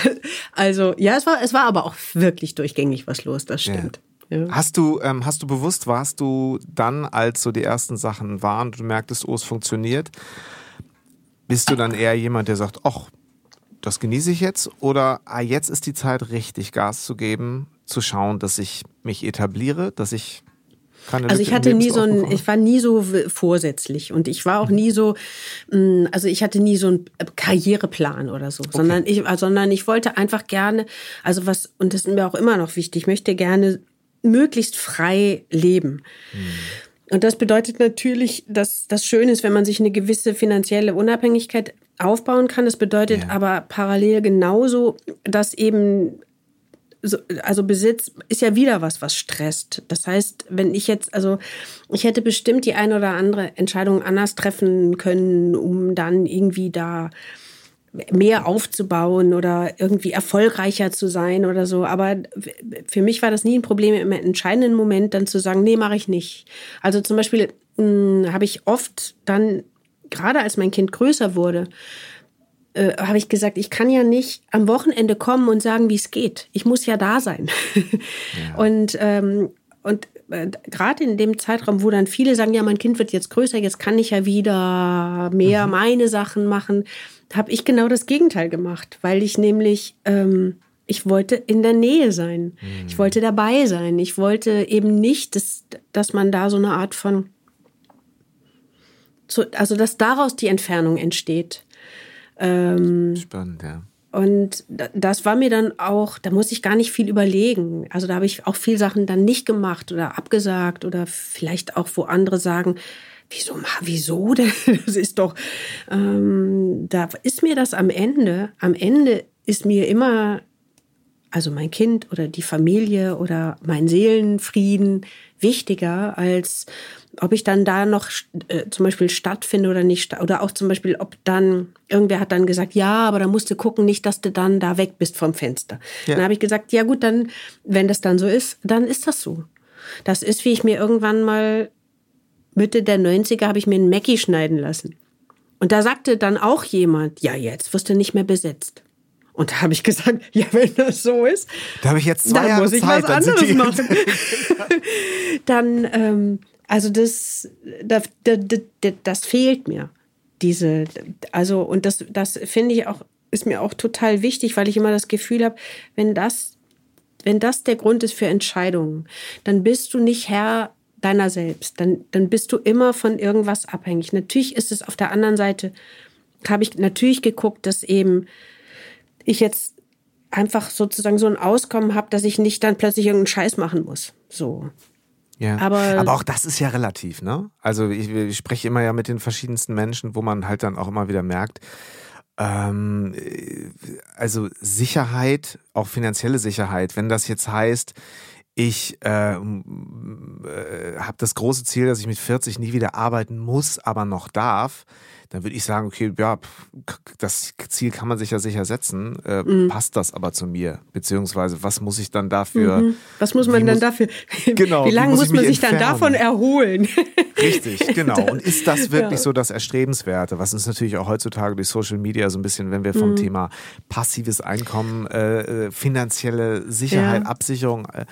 Also ja, es war, es war aber auch wirklich durchgängig was los. Das stimmt. Ja. Hast du, ähm, hast du bewusst, warst du dann, als so die ersten Sachen waren, du merktest, oh, es funktioniert, bist du dann eher jemand, der sagt, ach, das genieße ich jetzt? Oder ah, jetzt ist die Zeit, richtig Gas zu geben, zu schauen, dass ich mich etabliere, dass ich keine Also ich hatte nie so ein, ich war nie so vorsätzlich und ich war auch nie so, mh, also ich hatte nie so einen Karriereplan oder so, sondern ich, äh, sondern ich wollte einfach gerne, also was, und das ist mir auch immer noch wichtig, ich möchte gerne möglichst frei leben. Und das bedeutet natürlich, dass das schön ist, wenn man sich eine gewisse finanzielle Unabhängigkeit aufbauen kann. Das bedeutet Ja. aber parallel genauso, dass eben so, also Besitz ist ja wieder was, was stresst. Das heißt, wenn ich jetzt, also ich hätte bestimmt die ein oder andere Entscheidung anders treffen können, um dann irgendwie da mehr aufzubauen oder irgendwie erfolgreicher zu sein oder so. Aber für mich war das nie ein Problem, im entscheidenden Moment dann zu sagen, nee, mache ich nicht. Also zum Beispiel mh, habe ich oft dann, gerade als mein Kind größer wurde, äh, habe ich gesagt, ich kann ja nicht am Wochenende kommen und sagen, wie es geht. Ich muss ja da sein. Ja. Und, ähm, und äh, gerade in dem Zeitraum, wo dann viele sagen, ja, mein Kind wird jetzt größer, jetzt kann ich ja wieder mehr mhm. meine Sachen machen, habe ich genau das Gegenteil gemacht, weil ich nämlich ähm, ich wollte in der Nähe sein. Mhm. Ich wollte dabei sein. Ich wollte eben nicht, dass, dass man da so eine Art von, also dass daraus die Entfernung entsteht. Ähm, Spannend, ja. Und das war mir dann auch, da muss ich gar nicht viel überlegen. Also da habe ich auch viel Sachen dann nicht gemacht oder abgesagt oder vielleicht auch, wo andere sagen, wieso, wieso denn? Das ist doch, ähm, da ist mir das am Ende, am Ende ist mir immer also mein Kind oder die Familie oder mein Seelenfrieden wichtiger als ob ich dann da noch äh, zum Beispiel stattfinde oder nicht oder auch zum Beispiel ob dann irgendwer hat dann gesagt ja aber da musst du gucken nicht dass du dann da weg bist vom Fenster. Ja. dann habe ich gesagt ja gut dann wenn das dann so ist dann ist das so. Das ist wie ich mir irgendwann mal Mitte der 90er habe ich mir einen Mackie schneiden lassen. Und da sagte dann auch jemand ja jetzt wirst du nicht mehr besetzt. Und da habe ich gesagt, ja, wenn das so ist, da habe ich jetzt zwei dann Jahre muss ich Zeit, was anderes machen. dann, ähm, also das, das, das, das fehlt mir. Diese, also und das, das finde ich auch, ist mir auch total wichtig, weil ich immer das Gefühl habe, wenn das, wenn das der Grund ist für Entscheidungen, dann bist du nicht Herr deiner selbst. Dann, dann bist du immer von irgendwas abhängig. Natürlich ist es auf der anderen Seite, habe ich natürlich geguckt, dass eben ich jetzt einfach sozusagen so ein Auskommen habe, dass ich nicht dann plötzlich irgendeinen Scheiß machen muss. So. Ja. Aber, aber auch das ist ja relativ, ne? Also ich, ich spreche immer ja mit den verschiedensten Menschen, wo man halt dann auch immer wieder merkt, ähm, also Sicherheit, auch finanzielle Sicherheit, wenn das jetzt heißt, ich äh, äh, habe das große Ziel, dass ich mit 40 nie wieder arbeiten muss, aber noch darf, dann würde ich sagen, okay, ja, das Ziel kann man sich ja sicher setzen. Äh, mhm. Passt das aber zu mir? Beziehungsweise, was muss ich dann dafür? Mhm. Was muss man dann dafür? Genau. Wie lange muss, muss man sich entfernen? dann davon erholen? Richtig, genau. Und ist das wirklich ja. so das Erstrebenswerte, was uns natürlich auch heutzutage durch Social Media so ein bisschen, wenn wir vom mhm. Thema passives Einkommen, äh, äh finanzielle Sicherheit, ja. Absicherung, äh,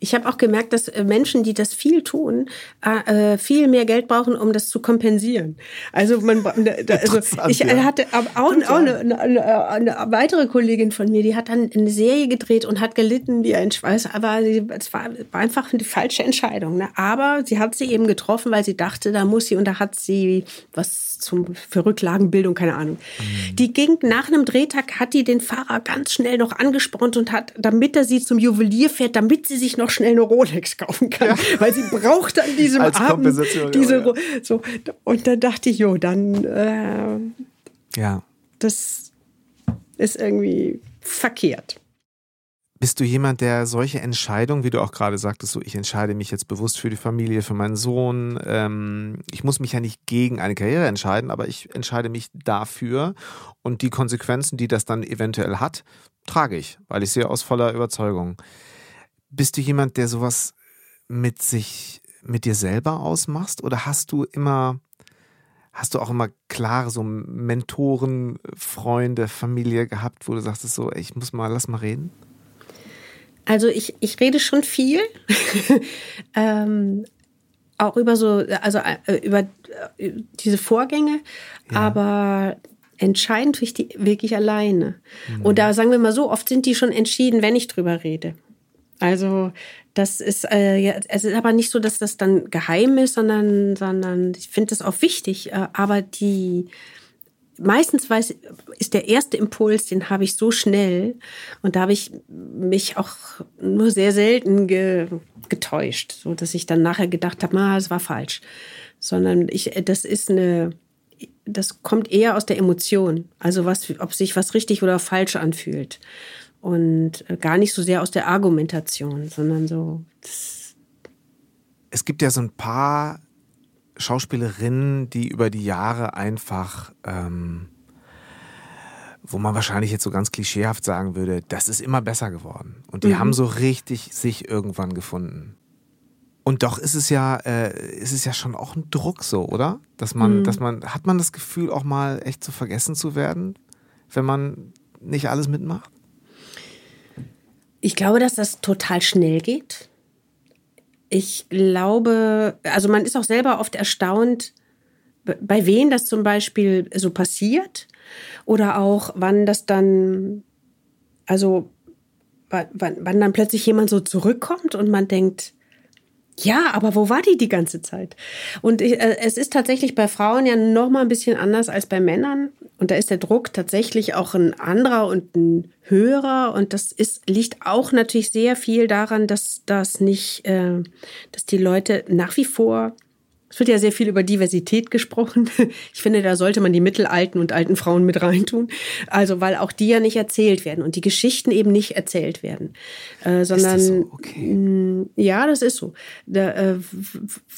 ich habe auch gemerkt, dass äh, Menschen, die das viel tun, äh, viel mehr Geld brauchen, um das zu kompensieren. Also man, also ich äh, hatte auch, auch eine, eine, eine, weitere Kollegin von mir, die hat dann eine Serie gedreht und hat gelitten wie ein Schweiß, aber sie, es war, war einfach eine falsche Entscheidung. Ne? Aber sie hat sie eben getroffen, weil sie dachte, da muss sie und da hat sie was zum, für Rücklagenbildung, keine Ahnung. Mhm. Die ging nach einem Drehtag, hat die den Fahrer ganz schnell noch angespornt und hat, damit er sie zum Juwelier fährt, damit sie sich noch noch schnell eine Rolex kaufen kann, ja. weil sie braucht an diesem Als Abend diese ja. so und dann dachte ich, jo, dann äh, ja, das ist irgendwie verkehrt. Bist du jemand, der solche Entscheidungen, wie du auch gerade sagtest, so ich entscheide mich jetzt bewusst für die Familie, für meinen Sohn. Ähm, ich muss mich ja nicht gegen eine Karriere entscheiden, aber ich entscheide mich dafür und die Konsequenzen, die das dann eventuell hat, trage ich, weil ich sehe aus voller Überzeugung. Bist du jemand, der sowas mit sich, mit dir selber ausmachst? Oder hast du immer, hast du auch immer klare so Mentoren, Freunde, Familie gehabt, wo du sagst so, ich muss mal, lass mal reden? Also ich, ich rede schon viel. ähm, auch über so, also äh, über äh, diese Vorgänge, ja. aber entscheidend tue ich die wirklich alleine. Mhm. Und da sagen wir mal so, oft sind die schon entschieden, wenn ich drüber rede. Also das ist, äh, ja, es ist aber nicht so, dass das dann geheim ist, sondern, sondern ich finde das auch wichtig. Äh, aber die meistens weiß, ist der erste Impuls, den habe ich so schnell und da habe ich mich auch nur sehr selten ge, getäuscht, so dass ich dann nachher gedacht habe, na, es war falsch, sondern ich, das ist eine das kommt eher aus der Emotion, also was, ob sich was richtig oder falsch anfühlt und äh, gar nicht so sehr aus der Argumentation, sondern so. Es gibt ja so ein paar Schauspielerinnen, die über die Jahre einfach, ähm, wo man wahrscheinlich jetzt so ganz klischeehaft sagen würde, das ist immer besser geworden. Und die mhm. haben so richtig sich irgendwann gefunden. Und doch ist es ja, äh, ist es ja schon auch ein Druck so, oder? Dass man, mhm. dass man, hat man das Gefühl, auch mal echt zu vergessen zu werden? wenn man nicht alles mitmacht? Ich glaube, dass das total schnell geht. Ich glaube, also man ist auch selber oft erstaunt, bei wem das zum Beispiel so passiert oder auch wann das dann, also wann, wann dann plötzlich jemand so zurückkommt und man denkt, ja, aber wo war die die ganze Zeit? Und ich, äh, es ist tatsächlich bei Frauen ja noch mal ein bisschen anders als bei Männern. Und da ist der Druck tatsächlich auch ein anderer und ein höherer. Und das ist, liegt auch natürlich sehr viel daran, dass das nicht, äh, dass die Leute nach wie vor es wird ja sehr viel über Diversität gesprochen. Ich finde, da sollte man die mittelalten und alten Frauen mit reintun. Also, weil auch die ja nicht erzählt werden und die Geschichten eben nicht erzählt werden. Äh, sondern, ist das so? okay. mh, ja, das ist so. Da, äh,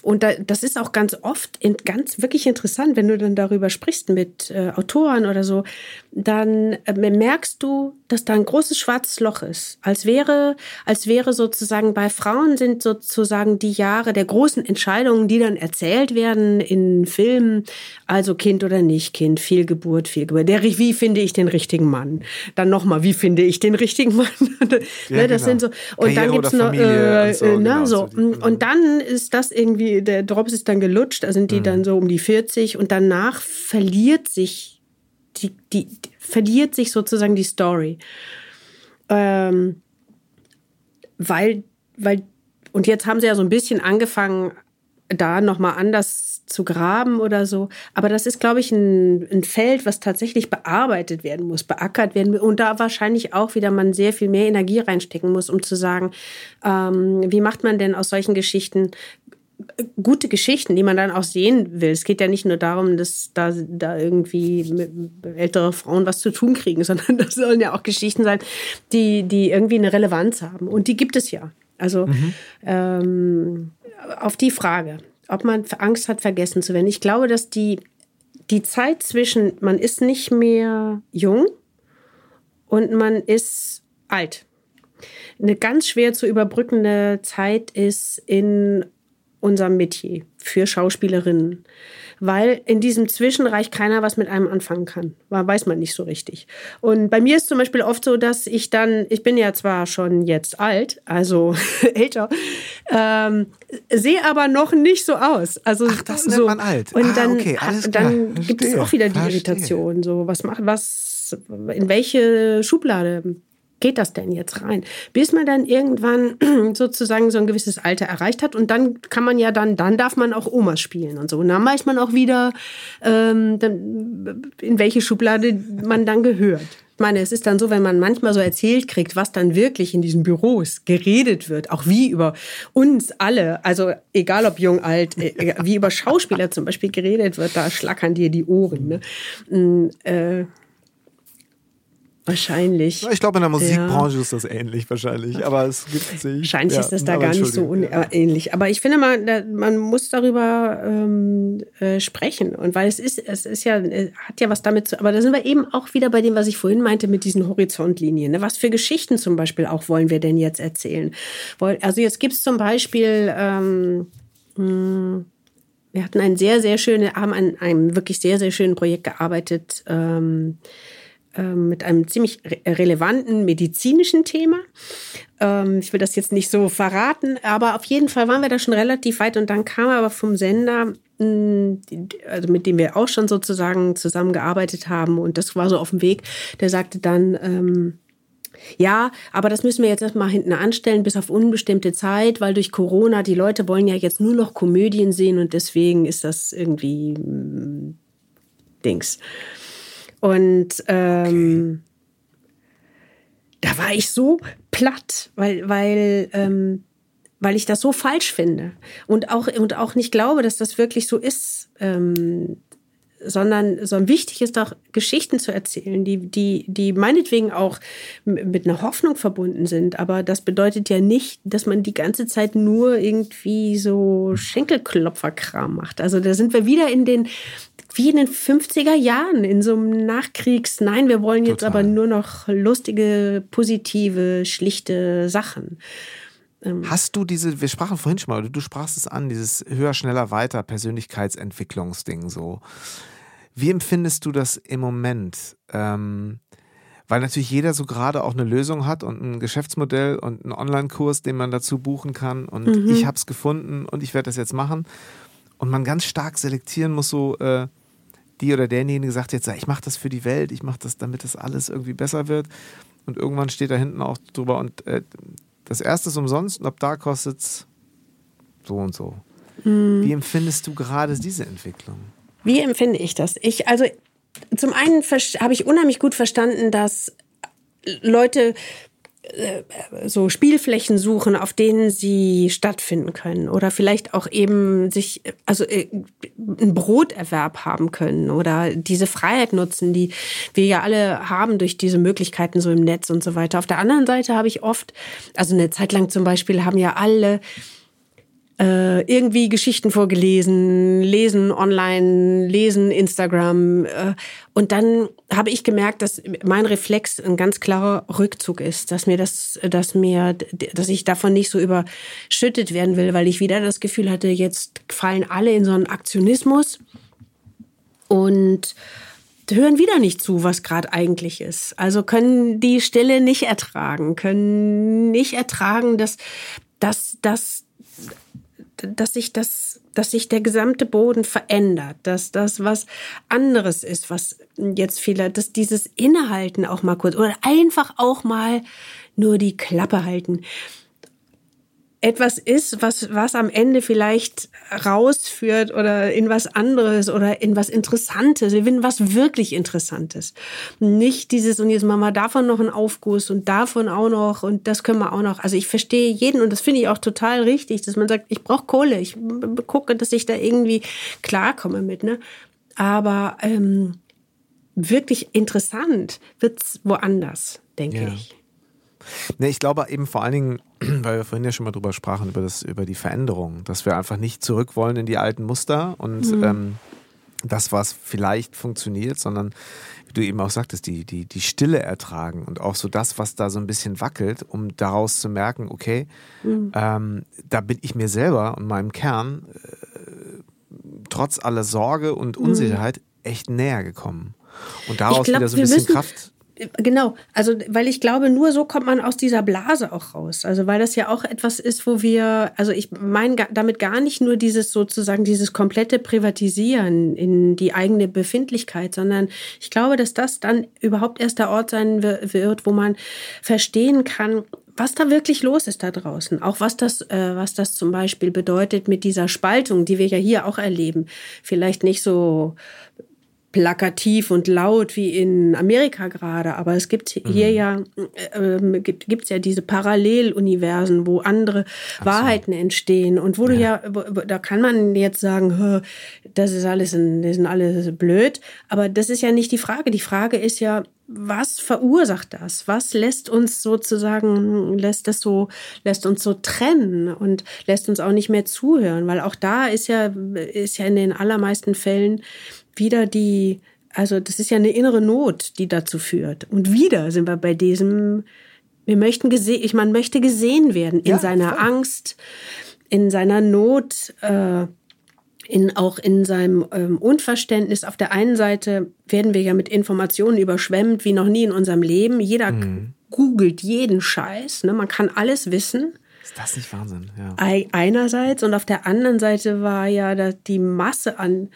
und da, das ist auch ganz oft in, ganz wirklich interessant, wenn du dann darüber sprichst mit äh, Autoren oder so, dann äh, merkst du, dass da ein großes schwarzes Loch ist. Als wäre, als wäre sozusagen bei Frauen sind sozusagen die Jahre der großen Entscheidungen, die dann erzählt werden in Filmen, also Kind oder nicht Kind, Fehlgeburt, Fehlgeburt. Der, wie finde ich den richtigen Mann? Dann nochmal, wie finde ich den richtigen Mann? ja, ne, das genau. sind so, und Karriere dann gibt's noch, äh, so, äh, na, genau, so. Und, und dann ist das irgendwie, der Drops ist dann gelutscht, da sind die mhm. dann so um die 40 und danach verliert sich die, die, verliert sich sozusagen die Story. Ähm, weil, weil, und jetzt haben sie ja so ein bisschen angefangen, da nochmal anders zu graben oder so. Aber das ist, glaube ich, ein, ein Feld, was tatsächlich bearbeitet werden muss, beackert werden muss. Und da wahrscheinlich auch wieder man sehr viel mehr Energie reinstecken muss, um zu sagen, ähm, wie macht man denn aus solchen Geschichten gute Geschichten, die man dann auch sehen will. Es geht ja nicht nur darum, dass da, da irgendwie ältere Frauen was zu tun kriegen, sondern das sollen ja auch Geschichten sein, die, die irgendwie eine Relevanz haben. Und die gibt es ja. Also mhm. ähm, auf die Frage, ob man Angst hat, vergessen zu werden. Ich glaube, dass die, die Zeit zwischen, man ist nicht mehr jung und man ist alt. Eine ganz schwer zu überbrückende Zeit ist in unserem Metier für Schauspielerinnen. Weil in diesem Zwischenreich keiner was mit einem anfangen kann. Weiß man nicht so richtig. Und bei mir ist zum Beispiel oft so, dass ich dann, ich bin ja zwar schon jetzt alt, also älter, ähm, sehe aber noch nicht so aus. Also Ach, das so. nennt man alt. Und ah, dann, okay, dann gibt es auch wieder die Irritation. So, was macht, was, in welche Schublade geht das denn jetzt rein? Bis man dann irgendwann sozusagen so ein gewisses Alter erreicht hat und dann kann man ja dann, dann darf man auch Omas spielen und so. Und dann weiß man auch wieder, ähm, in welche Schublade man dann gehört. Ich meine, es ist dann so, wenn man manchmal so erzählt kriegt, was dann wirklich in diesen Büros geredet wird, auch wie über uns alle, also egal ob jung, alt, äh, wie über Schauspieler zum Beispiel geredet wird, da schlackern dir die Ohren. Ne? Mm, äh, Wahrscheinlich. Ich glaube, in der Musikbranche ja. ist das ähnlich wahrscheinlich, aber es gibt sich. Wahrscheinlich ja, ist das da gar nicht so ja. ähnlich. Aber ich finde mal, da, man muss darüber ähm, äh, sprechen. Und weil es ist, es ist ja, äh, hat ja was damit zu, aber da sind wir eben auch wieder bei dem, was ich vorhin meinte mit diesen Horizontlinien. Ne? Was für Geschichten zum Beispiel auch wollen wir denn jetzt erzählen? Also jetzt gibt es zum Beispiel, ähm, hm, wir hatten ein sehr, sehr schönes, haben an einem wirklich sehr, sehr schönen Projekt gearbeitet. Ähm, mit einem ziemlich re relevanten medizinischen Thema. Ähm, ich will das jetzt nicht so verraten, aber auf jeden Fall waren wir da schon relativ weit und dann kam aber vom Sender, mm, also mit dem wir auch schon sozusagen zusammengearbeitet haben und das war so auf dem Weg, der sagte dann, ähm, ja, aber das müssen wir jetzt erstmal hinten anstellen, bis auf unbestimmte Zeit, weil durch Corona die Leute wollen ja jetzt nur noch Komödien sehen und deswegen ist das irgendwie mh, Dings. Und ähm, okay. da war ich so platt, weil, weil, ähm, weil ich das so falsch finde und auch, und auch nicht glaube, dass das wirklich so ist. Ähm, sondern, sondern wichtig ist doch, Geschichten zu erzählen, die, die, die meinetwegen auch mit einer Hoffnung verbunden sind. Aber das bedeutet ja nicht, dass man die ganze Zeit nur irgendwie so Schenkelklopferkram macht. Also da sind wir wieder in den, wie in den 50er Jahren, in so einem Nachkriegs, nein, wir wollen jetzt Total. aber nur noch lustige, positive, schlichte Sachen. Ähm, Hast du diese, wir sprachen vorhin schon mal, du sprachst es an, dieses höher, schneller, weiter Persönlichkeitsentwicklungsding so. Wie empfindest du das im Moment? Ähm, weil natürlich jeder so gerade auch eine Lösung hat und ein Geschäftsmodell und einen Online-Kurs, den man dazu buchen kann. Und mhm. ich habe es gefunden und ich werde das jetzt machen. Und man ganz stark selektieren muss, so äh, die oder derjenige sagt jetzt, ich mache das für die Welt, ich mache das, damit das alles irgendwie besser wird. Und irgendwann steht da hinten auch drüber und äh, das erste ist umsonst und ab da kostet es so und so. Mhm. Wie empfindest du gerade diese Entwicklung? Wie empfinde ich das? Ich, also zum einen habe ich unheimlich gut verstanden, dass Leute so Spielflächen suchen, auf denen sie stattfinden können oder vielleicht auch eben sich also äh, einen Broterwerb haben können oder diese Freiheit nutzen, die wir ja alle haben durch diese Möglichkeiten so im Netz und so weiter. Auf der anderen Seite habe ich oft, also eine Zeit lang zum Beispiel haben ja alle äh, irgendwie Geschichten vorgelesen, lesen online, lesen Instagram. Äh, und dann habe ich gemerkt, dass mein Reflex ein ganz klarer Rückzug ist, dass mir das, dass mir, dass ich davon nicht so überschüttet werden will, weil ich wieder das Gefühl hatte, jetzt fallen alle in so einen Aktionismus und hören wieder nicht zu, was gerade eigentlich ist. Also können die Stille nicht ertragen, können nicht ertragen, dass, dass, dass dass sich das, dass sich der gesamte Boden verändert, dass das was anderes ist, was jetzt viele, dass dieses Innehalten auch mal kurz oder einfach auch mal nur die Klappe halten etwas ist, was, was am Ende vielleicht rausführt oder in was anderes oder in was Interessantes, in was wirklich Interessantes. Nicht dieses, und jetzt machen wir davon noch einen Aufguss und davon auch noch und das können wir auch noch. Also ich verstehe jeden und das finde ich auch total richtig, dass man sagt, ich brauche Kohle, ich gucke, dass ich da irgendwie klarkomme mit, ne? Aber ähm, wirklich interessant wird's woanders, denke ja. ich. Ne, ich glaube eben vor allen Dingen, weil wir vorhin ja schon mal drüber sprachen, über, das, über die Veränderung, dass wir einfach nicht zurück wollen in die alten Muster und mhm. ähm, das, was vielleicht funktioniert, sondern wie du eben auch sagtest, die, die, die Stille ertragen und auch so das, was da so ein bisschen wackelt, um daraus zu merken, okay, mhm. ähm, da bin ich mir selber und meinem Kern äh, trotz aller Sorge und mhm. Unsicherheit mhm. echt näher gekommen. Und daraus glaub, wieder so ein bisschen Kraft Genau, also weil ich glaube, nur so kommt man aus dieser Blase auch raus. Also weil das ja auch etwas ist, wo wir, also ich meine damit gar nicht nur dieses sozusagen dieses komplette Privatisieren in die eigene Befindlichkeit, sondern ich glaube, dass das dann überhaupt erst der Ort sein wird, wo man verstehen kann, was da wirklich los ist da draußen. Auch was das, äh, was das zum Beispiel bedeutet mit dieser Spaltung, die wir ja hier auch erleben. Vielleicht nicht so plakativ und laut wie in Amerika gerade, aber es gibt hier mhm. ja äh, gibt es ja diese Paralleluniversen, wo andere so. Wahrheiten entstehen und wo ja. du ja da kann man jetzt sagen, das ist alles das sind alles blöd, aber das ist ja nicht die Frage. Die Frage ist ja, was verursacht das? Was lässt uns sozusagen, lässt das so, lässt uns so trennen und lässt uns auch nicht mehr zuhören? Weil auch da ist ja, ist ja in den allermeisten Fällen wieder die, also das ist ja eine innere Not, die dazu führt. Und wieder sind wir bei diesem, wir möchten gesehen, ich man möchte gesehen werden in ja, seiner voll. Angst, in seiner Not, äh, in, auch in seinem ähm, Unverständnis. Auf der einen Seite werden wir ja mit Informationen überschwemmt wie noch nie in unserem Leben. Jeder mhm. googelt jeden Scheiß, ne? man kann alles wissen. Ist das nicht Wahnsinn? Ja. Einerseits und auf der anderen Seite war ja die Masse an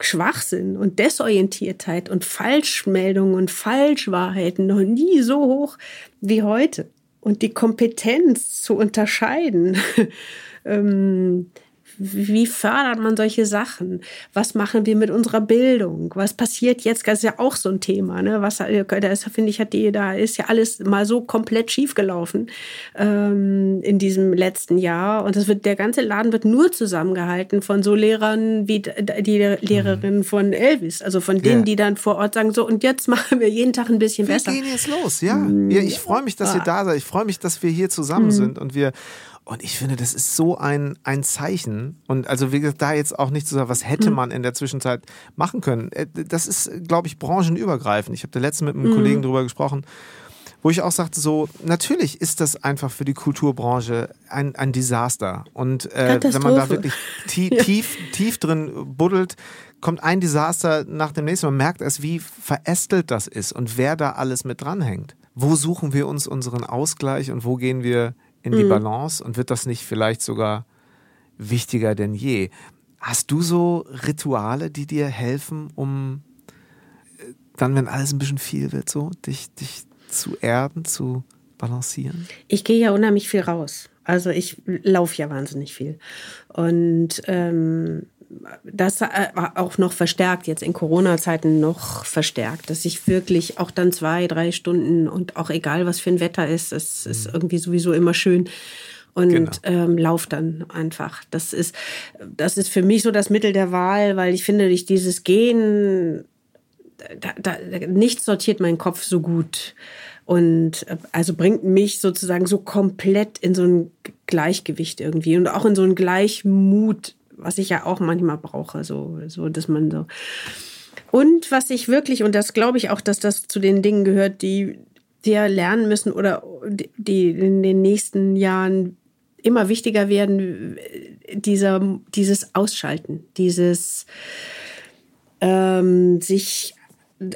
Schwachsinn und Desorientiertheit und Falschmeldungen und Falschwahrheiten noch nie so hoch wie heute. Und die Kompetenz zu unterscheiden, ähm, wie fördert man solche Sachen? Was machen wir mit unserer Bildung? Was passiert jetzt? Das ist ja auch so ein Thema. Ne? Was, da ist, finde ich, hat die, da ist ja alles mal so komplett schiefgelaufen ähm, in diesem letzten Jahr. Und das wird, der ganze Laden wird nur zusammengehalten von so Lehrern wie die Lehrerin mhm. von Elvis. Also von denen, ja. die dann vor Ort sagen, so, und jetzt machen wir jeden Tag ein bisschen wir besser. Wir gehen jetzt los, ja. Mhm. ja ich freue mich, dass ihr da seid. Ich freue mich, dass wir hier zusammen mhm. sind und wir und ich finde, das ist so ein, ein Zeichen. Und also, wie gesagt, da jetzt auch nicht zu sagen, was hätte hm. man in der Zwischenzeit machen können. Äh, das ist, glaube ich, branchenübergreifend. Ich habe da letztens mit einem mhm. Kollegen drüber gesprochen. wo ich auch sagte, so, natürlich ist das einfach für die Kulturbranche ein, ein Desaster. Und äh, wenn man da wirklich tief, ja. tief, tief drin buddelt, kommt ein Desaster nach dem nächsten. Man merkt erst, wie verästelt das ist und wer da alles mit dranhängt. Wo suchen wir uns unseren Ausgleich und wo gehen wir in die mhm. Balance und wird das nicht vielleicht sogar wichtiger denn je? Hast du so Rituale, die dir helfen, um äh, dann, wenn alles ein bisschen viel wird, so dich, dich zu erden, zu balancieren? Ich gehe ja unheimlich viel raus. Also ich laufe ja wahnsinnig viel. Und ähm, das äh, auch noch verstärkt, jetzt in Corona-Zeiten noch verstärkt, dass ich wirklich auch dann zwei, drei Stunden und auch egal, was für ein Wetter ist, es ist mhm. irgendwie sowieso immer schön und genau. ähm, lauf dann einfach. Das ist, das ist für mich so das Mittel der Wahl, weil ich finde, durch dieses Gehen, da, da, nichts sortiert meinen Kopf so gut. Und äh, also bringt mich sozusagen so komplett in so ein Gleichgewicht irgendwie und auch in so ein Gleichmut, was ich ja auch manchmal brauche, so, so dass man so. Und was ich wirklich, und das glaube ich auch, dass das zu den Dingen gehört, die, ja lernen müssen oder die in den nächsten Jahren immer wichtiger werden, dieser, dieses Ausschalten, dieses ähm, sich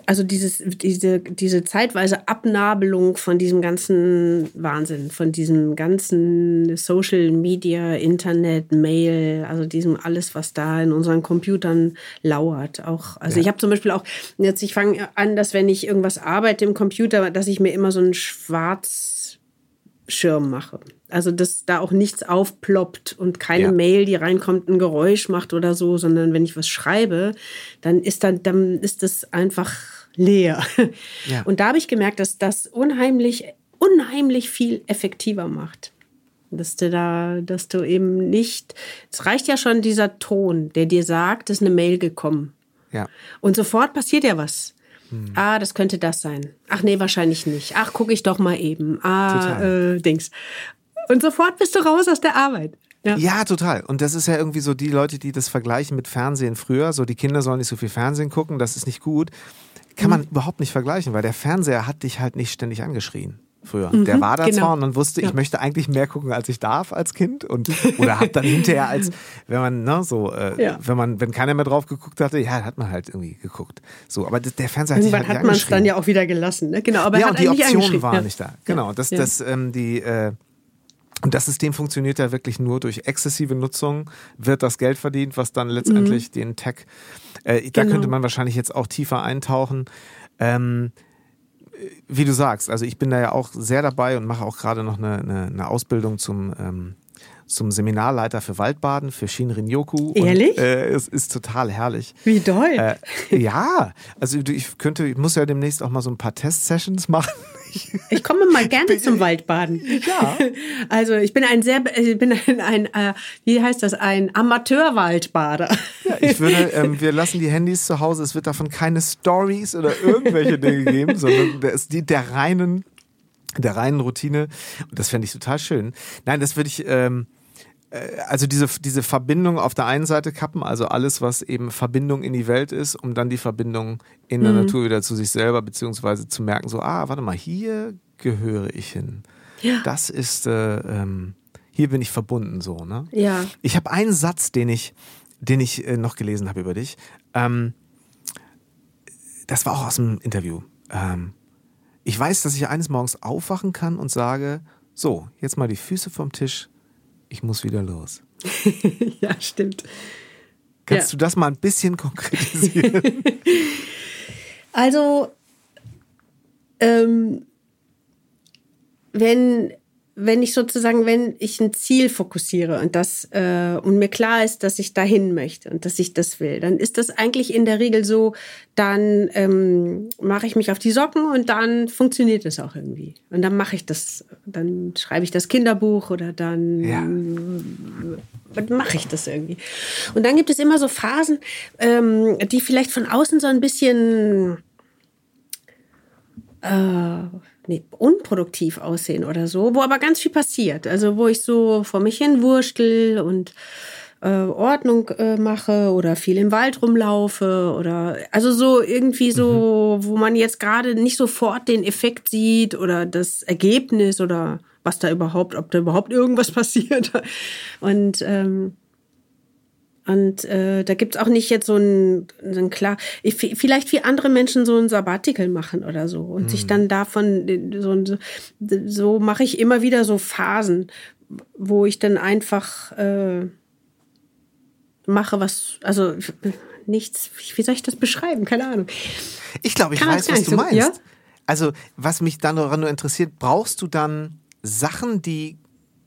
also dieses, diese, diese zeitweise Abnabelung von diesem ganzen Wahnsinn, von diesem ganzen Social Media, Internet, Mail, also diesem alles, was da in unseren Computern lauert. Auch, also ja. ich habe zum Beispiel auch, jetzt ich fange an, dass wenn ich irgendwas arbeite im Computer, dass ich mir immer so einen Schwarzschirm mache. Also, dass da auch nichts aufploppt und keine ja. Mail, die reinkommt, ein Geräusch macht oder so, sondern wenn ich was schreibe, dann ist dann, dann ist das einfach leer. Ja. Und da habe ich gemerkt, dass das unheimlich, unheimlich viel effektiver macht. Dass du da, dass du eben nicht, es reicht ja schon dieser Ton, der dir sagt, es ist eine Mail gekommen. Ja. Und sofort passiert ja was. Hm. Ah, das könnte das sein. Ach nee, wahrscheinlich nicht. Ach, gucke ich doch mal eben. Ah, äh, Dings. Und sofort bist du raus aus der Arbeit. Ja. ja. total. Und das ist ja irgendwie so die Leute, die das vergleichen mit Fernsehen früher. So, die Kinder sollen nicht so viel Fernsehen gucken, das ist nicht gut. Kann mhm. man überhaupt nicht vergleichen, weil der Fernseher hat dich halt nicht ständig angeschrien früher. Mhm, der war da genau. zwar und man wusste, ja. ich möchte eigentlich mehr gucken, als ich darf als Kind und oder hat dann hinterher als wenn man ne so äh, ja. wenn man wenn keiner mehr drauf geguckt hatte, ja, hat man halt irgendwie geguckt. So, aber der Fernseher hat Irgendwann sich halt hat man es dann ja auch wieder gelassen, ne? Genau, aber ja, und die Option war nicht da. Genau, das das ähm, die äh, und das System funktioniert ja wirklich nur durch exzessive Nutzung, wird das Geld verdient, was dann letztendlich mhm. den Tech, äh, da genau. könnte man wahrscheinlich jetzt auch tiefer eintauchen. Ähm, wie du sagst, also ich bin da ja auch sehr dabei und mache auch gerade noch eine, eine, eine Ausbildung zum ähm, zum Seminarleiter für Waldbaden für Shinrin-yoku. Ehrlich? Und, äh, es ist total herrlich. Wie toll. Äh, ja, also ich könnte, ich muss ja demnächst auch mal so ein paar Test-Sessions machen. Ich komme mal gerne zum Waldbaden. Ja. Also ich bin ein sehr, ich bin ein, ein äh, wie heißt das, ein Amateurwaldbader. Ja, ich würde, ähm, wir lassen die Handys zu Hause. Es wird davon keine Stories oder irgendwelche Dinge geben, sondern der ist die der reinen der reinen Routine. Und das fände ich total schön. Nein, das würde ich, ähm, äh, also diese, diese Verbindung auf der einen Seite kappen, also alles, was eben Verbindung in die Welt ist, um dann die Verbindung in der mhm. Natur wieder zu sich selber, beziehungsweise zu merken, so, ah, warte mal, hier gehöre ich hin. Ja. Das ist, äh, ähm, hier bin ich verbunden, so, ne? Ja. Ich habe einen Satz, den ich, den ich äh, noch gelesen habe über dich. Ähm, das war auch aus dem Interview. Ähm, ich weiß, dass ich eines Morgens aufwachen kann und sage, so, jetzt mal die Füße vom Tisch, ich muss wieder los. ja, stimmt. Kannst ja. du das mal ein bisschen konkretisieren? also, ähm, wenn wenn ich sozusagen, wenn ich ein Ziel fokussiere und das äh, und mir klar ist, dass ich dahin möchte und dass ich das will, dann ist das eigentlich in der Regel so, dann ähm, mache ich mich auf die Socken und dann funktioniert es auch irgendwie. Und dann mache ich das, dann schreibe ich das Kinderbuch oder dann ja. mache ich das irgendwie. Und dann gibt es immer so Phasen, ähm, die vielleicht von außen so ein bisschen äh, unproduktiv aussehen oder so, wo aber ganz viel passiert. Also wo ich so vor mich hin wurschtel und äh, Ordnung äh, mache oder viel im Wald rumlaufe oder also so irgendwie so, mhm. wo man jetzt gerade nicht sofort den Effekt sieht oder das Ergebnis oder was da überhaupt, ob da überhaupt irgendwas passiert. Und ähm, und äh, da gibt's auch nicht jetzt so ein, so ein klar, vielleicht wie andere Menschen so ein Sabbatical machen oder so und mhm. sich dann davon so, so, so mache ich immer wieder so Phasen, wo ich dann einfach äh, mache, was, also nichts, wie soll ich das beschreiben? Keine Ahnung. Ich glaube, ich Kann weiß, was du so, meinst. Ja? Also, was mich dann nur interessiert, brauchst du dann Sachen, die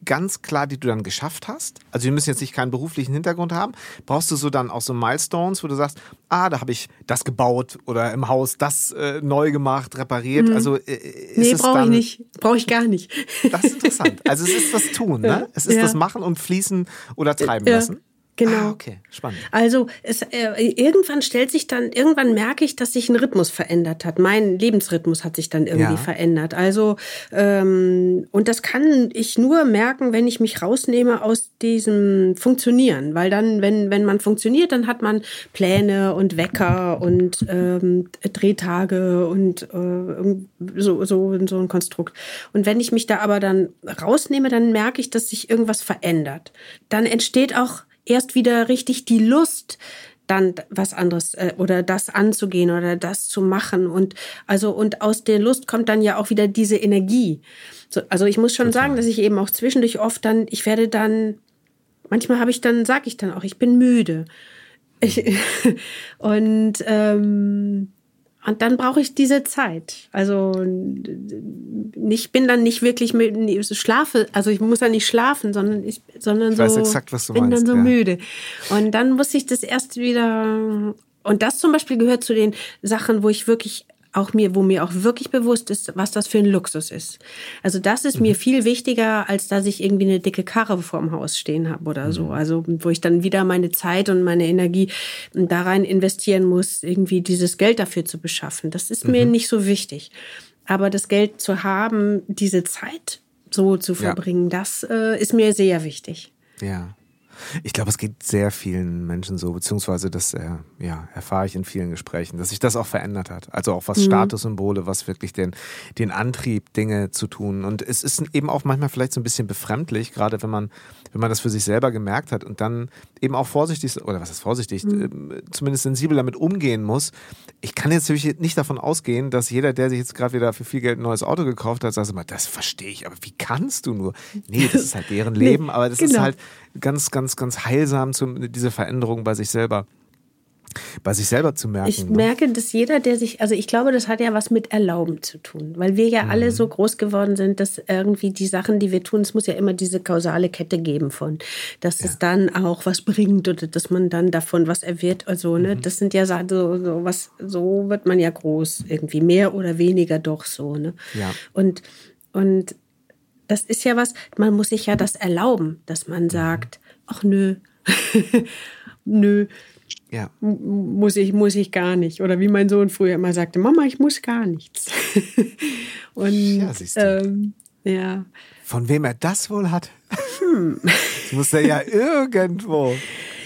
ganz klar, die du dann geschafft hast? Also wir müssen jetzt nicht keinen beruflichen Hintergrund haben. Brauchst du so dann auch so Milestones, wo du sagst, ah, da habe ich das gebaut oder im Haus das äh, neu gemacht, repariert. Mhm. Also äh, ist nee, brauche ich nicht, brauche ich gar nicht. Das ist interessant. Also es ist das Tun, ne? Es ist ja. das Machen und Fließen oder treiben ja. lassen. Genau. Ah, okay, spannend. Also es, äh, irgendwann stellt sich dann, irgendwann merke ich, dass sich ein Rhythmus verändert hat. Mein Lebensrhythmus hat sich dann irgendwie ja. verändert. Also ähm, und das kann ich nur merken, wenn ich mich rausnehme aus diesem Funktionieren, weil dann, wenn wenn man funktioniert, dann hat man Pläne und Wecker und ähm, Drehtage und äh, so so so ein Konstrukt. Und wenn ich mich da aber dann rausnehme, dann merke ich, dass sich irgendwas verändert. Dann entsteht auch erst wieder richtig die Lust, dann was anderes äh, oder das anzugehen oder das zu machen und also und aus der Lust kommt dann ja auch wieder diese Energie. So, also ich muss schon Total. sagen, dass ich eben auch zwischendurch oft dann ich werde dann manchmal habe ich dann sage ich dann auch ich bin müde ich, und ähm, und dann brauche ich diese Zeit. Also ich bin dann nicht wirklich mit, schlafe, also ich muss dann nicht schlafen, sondern ich, sondern ich so exakt, bin meinst, dann so ja. müde. Und dann muss ich das erst wieder und das zum Beispiel gehört zu den Sachen, wo ich wirklich auch mir, wo mir auch wirklich bewusst ist, was das für ein Luxus ist. Also das ist mhm. mir viel wichtiger, als dass ich irgendwie eine dicke Karre vorm Haus stehen habe oder so. Mhm. Also wo ich dann wieder meine Zeit und meine Energie da rein investieren muss, irgendwie dieses Geld dafür zu beschaffen. Das ist mhm. mir nicht so wichtig. Aber das Geld zu haben, diese Zeit so zu verbringen, ja. das äh, ist mir sehr wichtig. Ja. Ich glaube, es geht sehr vielen Menschen so, beziehungsweise das äh, ja, erfahre ich in vielen Gesprächen, dass sich das auch verändert hat. Also auch was mhm. Statussymbole, was wirklich den, den Antrieb, Dinge zu tun. Und es ist eben auch manchmal vielleicht so ein bisschen befremdlich, gerade wenn man, wenn man das für sich selber gemerkt hat und dann eben auch vorsichtig, oder was ist vorsichtig, mhm. äh, zumindest sensibel damit umgehen muss. Ich kann jetzt natürlich nicht davon ausgehen, dass jeder, der sich jetzt gerade wieder für viel Geld ein neues Auto gekauft hat, sagt immer, das verstehe ich, aber wie kannst du nur? Nee, das ist halt deren Leben, nee, aber das genau. ist halt ganz, ganz, ganz heilsam, zum, diese Veränderung bei sich selber bei sich selber zu merken. Ich ne? merke, dass jeder, der sich, also ich glaube, das hat ja was mit Erlauben zu tun, weil wir ja mhm. alle so groß geworden sind, dass irgendwie die Sachen, die wir tun, es muss ja immer diese kausale Kette geben von, dass ja. es dann auch was bringt oder dass man dann davon was erwirbt. Also, ne, mhm. das sind ja so, so was, so wird man ja groß, irgendwie mehr oder weniger doch so, ne? Ja. Und, und das ist ja was, man muss sich ja das erlauben, dass man mhm. sagt, ach nö, nö, ja. muss ich, muss ich gar nicht. Oder wie mein Sohn früher immer sagte, Mama, ich muss gar nichts. Und ja, ähm, ja. Von wem er das wohl hat? Hm. Das muss er ja irgendwo.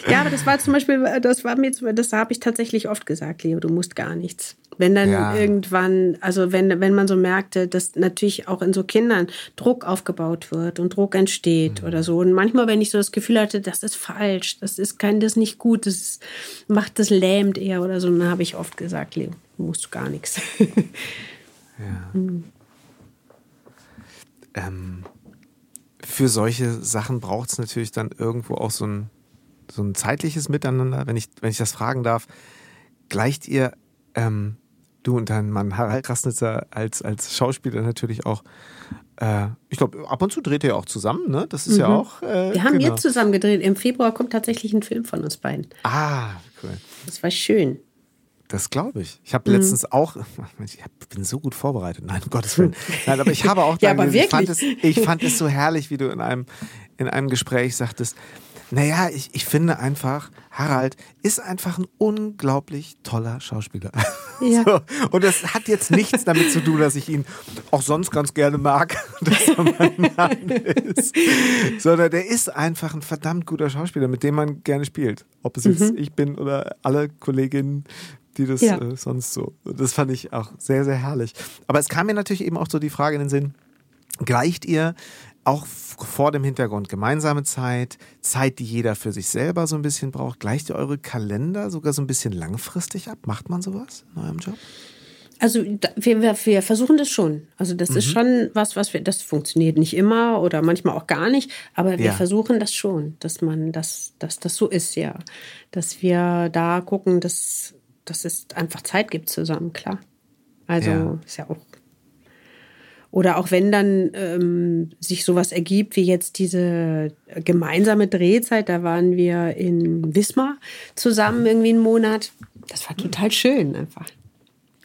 Ja, aber das war zum Beispiel, das war mir, das habe ich tatsächlich oft gesagt, Leo, du musst gar nichts. Wenn dann ja. irgendwann, also wenn, wenn man so merkte, dass natürlich auch in so Kindern Druck aufgebaut wird und Druck entsteht mhm. oder so. Und manchmal, wenn ich so das Gefühl hatte, das ist falsch, das ist kein, das ist nicht gut, das macht das lähmt eher oder so, dann habe ich oft gesagt, Leo, musst du gar nichts. ja. Mhm. Ähm, für solche Sachen braucht es natürlich dann irgendwo auch so ein, so ein zeitliches Miteinander, wenn ich, wenn ich das fragen darf. Gleicht ihr ähm, du und dein Mann Harald Krasnitzer als, als Schauspieler natürlich auch. Äh, ich glaube, ab und zu dreht ihr auch zusammen, ne? Das ist mhm. ja auch. Äh, Wir haben genau. jetzt zusammen gedreht. Im Februar kommt tatsächlich ein Film von uns beiden. Ah, cool. Das war schön. Das glaube ich. Ich habe mhm. letztens auch, ich bin so gut vorbereitet. Nein, um Gottes Willen. Nein, aber ich habe auch, ja, aber ich, fand es, ich fand es so herrlich, wie du in einem, in einem Gespräch sagtest, naja, ich, ich finde einfach, Harald ist einfach ein unglaublich toller Schauspieler. Ja. So. Und das hat jetzt nichts damit zu tun, dass ich ihn auch sonst ganz gerne mag, dass er mein Mann ist. Sondern der ist einfach ein verdammt guter Schauspieler, mit dem man gerne spielt. Ob es jetzt mhm. ich bin oder alle Kolleginnen, die das ja. äh, sonst so. Das fand ich auch sehr, sehr herrlich. Aber es kam mir natürlich eben auch so die Frage in den Sinn, gleicht ihr auch vor dem Hintergrund gemeinsame Zeit, Zeit, die jeder für sich selber so ein bisschen braucht. Gleicht ihr eure Kalender sogar so ein bisschen langfristig ab? Macht man sowas in eurem Job? Also wir, wir versuchen das schon. Also das mhm. ist schon was, was wir, das funktioniert nicht immer oder manchmal auch gar nicht, aber wir ja. versuchen das schon, dass man, dass, dass das so ist, ja. Dass wir da gucken, dass, dass es einfach Zeit gibt zusammen, klar. Also ja. ist ja auch oder auch wenn dann ähm, sich sowas ergibt, wie jetzt diese gemeinsame Drehzeit, da waren wir in Wismar zusammen irgendwie einen Monat. Das war total schön einfach.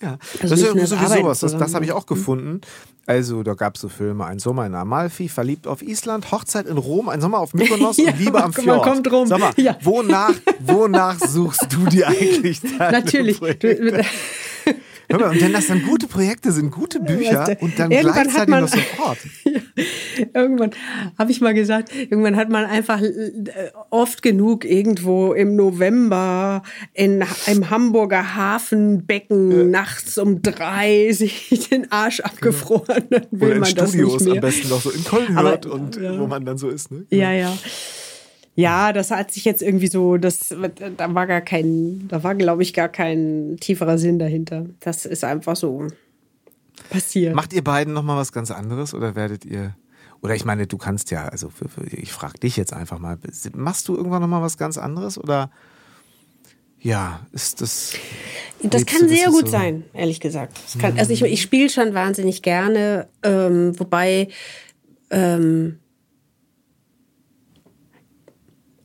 Ja, also das ist ja sowieso sowas. Das, das habe ich auch gefunden. Also, da gab es so Filme: Ein Sommer in Amalfi, Verliebt auf Island, Hochzeit in Rom, Ein Sommer auf Mykonos ja, und Liebe am Fjord. Man kommt rum. Sag mal, ja. wonach, wonach suchst du dir eigentlich Natürlich. Du, und wenn das dann gute Projekte sind, gute Bücher und dann gleichzeitig man, noch Support. irgendwann habe ich mal gesagt, irgendwann hat man einfach äh, oft genug irgendwo im November in, im Hamburger Hafenbecken ja. nachts um drei sich den Arsch genau. abgefroren. Dann will Oder in man Studios am besten noch so in Köln hört und ja. wo man dann so ist. Ne? Ja, ja. Ja, das hat sich jetzt irgendwie so, das, da war gar kein, da war, glaube ich, gar kein tieferer Sinn dahinter. Das ist einfach so passiert. Macht ihr beiden nochmal was ganz anderes oder werdet ihr, oder ich meine, du kannst ja, also ich frage dich jetzt einfach mal, machst du irgendwann nochmal was ganz anderes oder ja, ist das. Das kann sehr gut so sein, ehrlich gesagt. Kann, also ich, ich spiele schon wahnsinnig gerne, ähm, wobei ähm,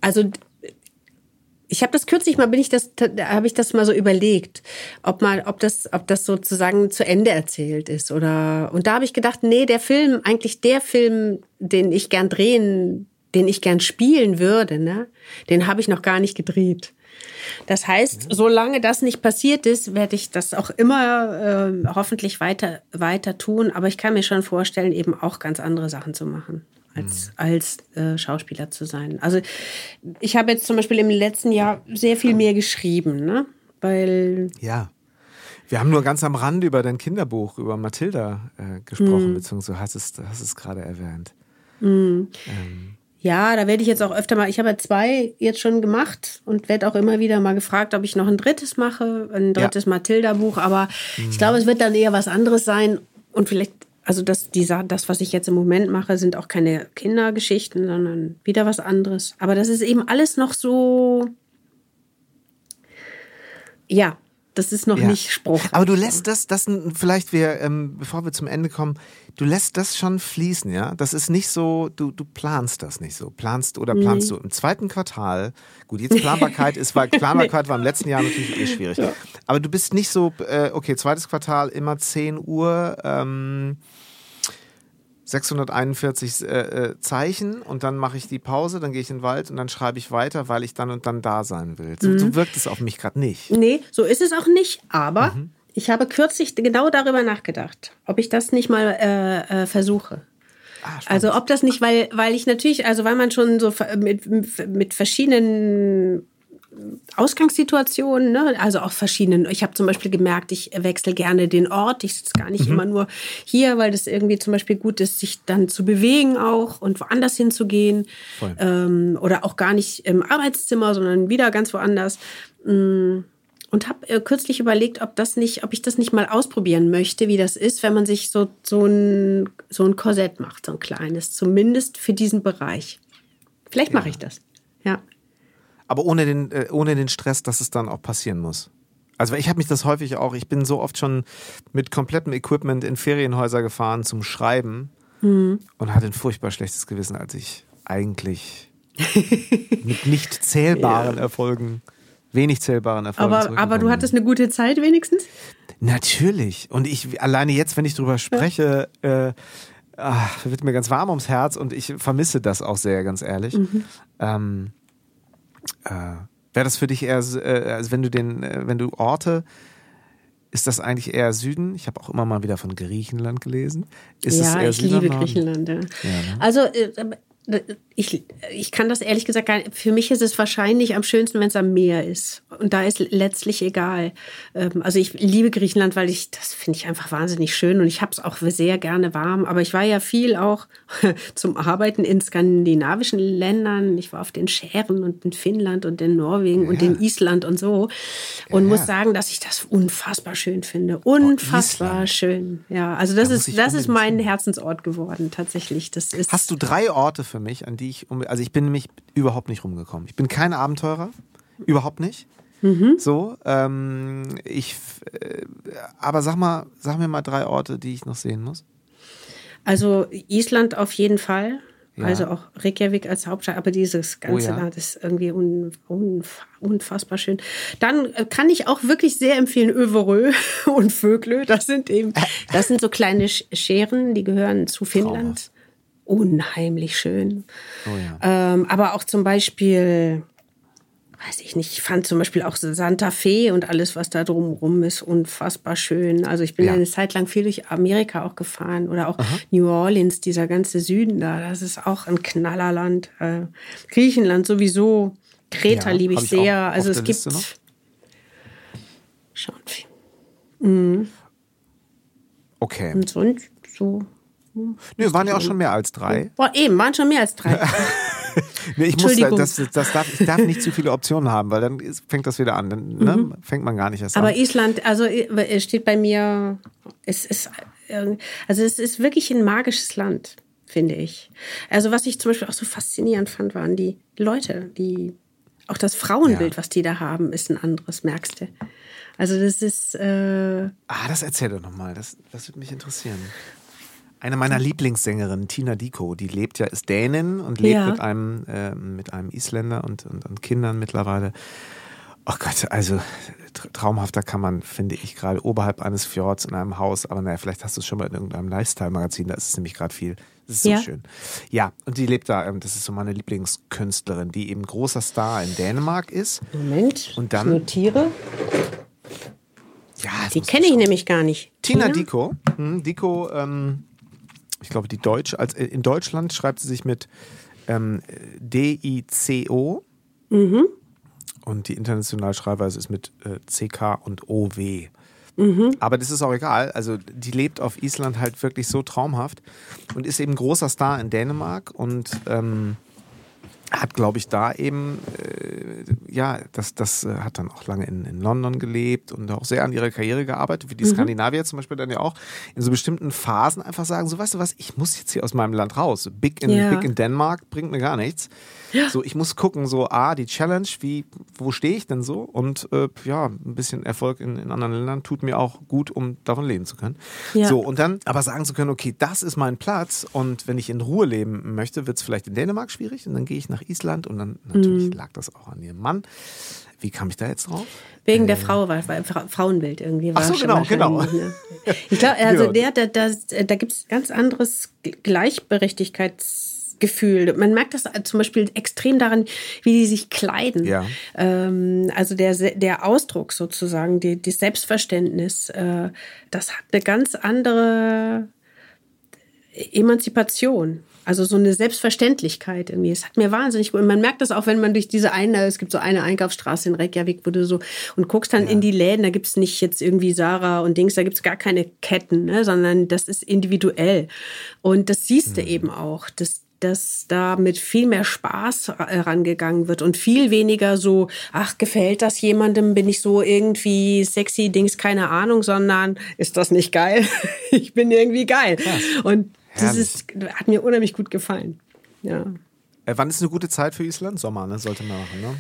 also ich habe das kürzlich mal bin ich das habe ich das mal so überlegt, ob mal ob das ob das sozusagen zu Ende erzählt ist oder und da habe ich gedacht, nee, der Film eigentlich der Film, den ich gern drehen, den ich gern spielen würde, ne? Den habe ich noch gar nicht gedreht. Das heißt, solange das nicht passiert ist, werde ich das auch immer äh, hoffentlich weiter weiter tun, aber ich kann mir schon vorstellen, eben auch ganz andere Sachen zu machen als, mhm. als äh, Schauspieler zu sein. Also ich habe jetzt zum Beispiel im letzten Jahr sehr viel mehr geschrieben, ne? Weil. Ja. Wir haben nur ganz am Rande über dein Kinderbuch, über Mathilda äh, gesprochen, mhm. beziehungsweise hast es, hast es gerade erwähnt. Mhm. Ähm. Ja, da werde ich jetzt auch öfter mal, ich habe ja zwei jetzt schon gemacht und werde auch immer wieder mal gefragt, ob ich noch ein drittes mache, ein drittes ja. Mathilda-Buch, aber ich mhm. glaube, es wird dann eher was anderes sein und vielleicht also das, dieser, das, was ich jetzt im Moment mache, sind auch keine Kindergeschichten, sondern wieder was anderes. Aber das ist eben alles noch so, ja, das ist noch ja. nicht Spruch. Aber du lässt das, das vielleicht wir, ähm, bevor wir zum Ende kommen, du lässt das schon fließen, ja? Das ist nicht so, du, du planst das nicht so. Planst oder planst nee. du im zweiten Quartal, gut, jetzt Planbarkeit ist, weil Planbarkeit war im letzten Jahr natürlich eh schwierig. Ja. Aber du bist nicht so, äh, okay, zweites Quartal immer 10 Uhr, ähm, 641 äh, äh, Zeichen und dann mache ich die Pause, dann gehe ich in den Wald und dann schreibe ich weiter, weil ich dann und dann da sein will. So, mhm. so wirkt es auf mich gerade nicht. Nee, so ist es auch nicht, aber mhm. ich habe kürzlich genau darüber nachgedacht, ob ich das nicht mal äh, äh, versuche. Ah, also ob das nicht, weil, weil ich natürlich, also weil man schon so mit, mit verschiedenen Ausgangssituationen, ne? also auch verschiedenen. Ich habe zum Beispiel gemerkt, ich wechsle gerne den Ort. Ich sitze gar nicht mhm. immer nur hier, weil das irgendwie zum Beispiel gut ist, sich dann zu bewegen auch und woanders hinzugehen. Ähm, oder auch gar nicht im Arbeitszimmer, sondern wieder ganz woanders. Mm, und habe äh, kürzlich überlegt, ob das nicht, ob ich das nicht mal ausprobieren möchte, wie das ist, wenn man sich so, so, ein, so ein Korsett macht, so ein kleines, zumindest für diesen Bereich. Vielleicht mache ja. ich das. Ja aber ohne den, äh, ohne den Stress, dass es dann auch passieren muss. Also ich habe mich das häufig auch, ich bin so oft schon mit komplettem Equipment in Ferienhäuser gefahren zum Schreiben mhm. und hatte ein furchtbar schlechtes Gewissen, als ich eigentlich mit nicht zählbaren ja. Erfolgen wenig zählbaren Erfolgen Aber, aber du hattest eine gute Zeit wenigstens? Natürlich. Und ich, alleine jetzt, wenn ich drüber spreche, äh, ach, wird mir ganz warm ums Herz und ich vermisse das auch sehr, ganz ehrlich. Mhm. Ähm, äh, Wäre das für dich eher, äh, also wenn du den, äh, wenn du Orte, ist das eigentlich eher Süden? Ich habe auch immer mal wieder von Griechenland gelesen. Ist es ja, eher ich liebe? Griechenland. Ja. Ja, ne? Also äh, ich, ich kann das ehrlich gesagt gar nicht. Für mich ist es wahrscheinlich am schönsten, wenn es am Meer ist. Und da ist letztlich egal. Ähm, Also ich liebe Griechenland, weil ich, das finde ich einfach wahnsinnig schön und ich habe es auch sehr gerne warm. Aber ich war ja viel auch zum Arbeiten in skandinavischen Ländern. Ich war auf den Schären und in Finnland und in Norwegen und in Island und so. Und Ja. muss sagen, dass ich das unfassbar schön finde. Unfassbar Island. schön. Ja, also das Da ist, das ist mein Herzensort geworden, tatsächlich. Das ist. Hast du drei Orte für mich, an die ich, unbe- also ich bin nämlich überhaupt nicht rumgekommen. Ich bin kein Abenteurer, überhaupt nicht. Mhm. So, ähm, ich, äh, aber sag mal, sag mir mal drei Orte, die ich noch sehen muss. Also Island auf jeden Fall. Ja. Also auch Reykjavik als Hauptstadt, aber dieses ganze Oh ja. Land ist irgendwie un, unf- unfassbar schön. Dann äh, kann ich auch wirklich sehr empfehlen Överö und Vöglö. Das sind eben, das sind so kleine Sch- Scheren, die gehören zu Finnland. Unheimlich schön. Oh ja. Ähm, aber auch zum Beispiel, weiß ich nicht, ich fand zum Beispiel auch Santa Fe und alles, was da drumherum ist, unfassbar schön. Also ich bin Ja. eine Zeit lang viel durch Amerika auch gefahren oder auch New Orleans, dieser ganze Süden da, das ist auch ein Knallerland. Äh, Griechenland sowieso, Kreta Ja, liebe ich ich sehr. Also es gibt noch. schon viel. Okay. Und sonst so. Nö, waren ja auch schon mehr als drei. Boah, eben, waren schon mehr als drei. Nee, ich muss, das, das darf, ich darf nicht zu viele Optionen haben, weil dann fängt das wieder an. Dann ne, fängt man gar nicht erst Mhm. Aber an. Island, also es steht bei mir, es ist, äh, also es ist wirklich ein magisches Land, finde ich. Also was ich zum Beispiel auch so faszinierend fand, waren die Leute, die, auch das Frauenbild, Ja. was die da haben, ist ein anderes, merkst du. Also das ist, äh, Ah, das erzähl doch nochmal. Das, das würde mich interessieren. Eine meiner Lieblingssängerinnen, Tina Diko, die lebt ja, ist Dänin und lebt Ja. mit einem, äh, mit einem Isländer und, und, und Kindern mittlerweile. Oh Gott, also tra- traumhafter kann man, finde ich, gerade oberhalb eines Fjords in einem Haus, aber naja, vielleicht hast du es schon mal in irgendeinem Lifestyle-Magazin, da ist es nämlich gerade viel. Das ist so Ja. schön. Ja, und die lebt da, ähm, das ist so meine Lieblingskünstlerin, die eben großer Star in Dänemark ist. Moment, Und dann- ich notiere. Ja, Die kenne ich nämlich gar nicht. Tina Diko. Hm, Diko, ähm, ich glaube, die Deutsch, als, äh, in Deutschland schreibt sie sich mit ähm, D-I-C-O. Und die internationale Schreibweise ist mit äh, C-K und O-W. Aber das ist auch egal. Also, die lebt auf Island halt wirklich so traumhaft und ist eben großer Star in Dänemark und ähm, hat, glaube ich, da eben, äh, ja, das, das äh, hat dann auch lange in, in London gelebt und auch sehr an ihrer Karriere gearbeitet, wie die Skandinavier zum Beispiel dann ja auch in so bestimmten Phasen einfach sagen, so weißt du was, ich muss jetzt hier aus meinem Land raus. Big in, Ja. Big in Denmark bringt mir gar nichts. So, ich muss gucken, so, ah, die Challenge, wie, wo stehe ich denn so? Und äh, ja, ein bisschen Erfolg in, in anderen Ländern tut mir auch gut, um davon leben zu können. Ja. So, und dann aber sagen zu können, okay, das ist mein Platz und wenn ich in Ruhe leben möchte, wird es vielleicht in Dänemark schwierig und dann gehe ich nach Island und dann natürlich lag das auch an ihrem Mann. Wie kam ich da jetzt drauf? Wegen der Frau, weil, weil Fra- Frauenbild irgendwie war. Ach so, genau, genau. Ne? Ich glaube, also Genau. der, der, das, da gibt es ganz anderes Gleichberechtigkeitsgefühl. Man merkt das zum Beispiel extrem daran, wie die sich kleiden. Ja. Ähm, also der, der Ausdruck sozusagen, die, das Selbstverständnis, äh, das hat eine ganz andere Emanzipation. Also so eine Selbstverständlichkeit irgendwie. Es hat mir wahnsinnig gut. Und man merkt das auch, wenn man durch diese eine, es gibt so eine Einkaufsstraße in Reykjavik, wo du so und guckst dann in die Läden, da gibt's nicht jetzt irgendwie Sarah und Dings, da gibt's gar keine Ketten, ne, sondern das ist individuell. Und das siehst du eben auch, dass dass da mit viel mehr Spaß äh, rangegangen wird und viel weniger so, ach, gefällt das jemandem, bin ich so irgendwie sexy, Dings, keine Ahnung, sondern ist das nicht geil? ich bin irgendwie geil. Und das ist, hat mir unheimlich gut gefallen. Ja. Äh, wann ist eine gute Zeit für Island? Sommer, ne? Sollte man machen, ne?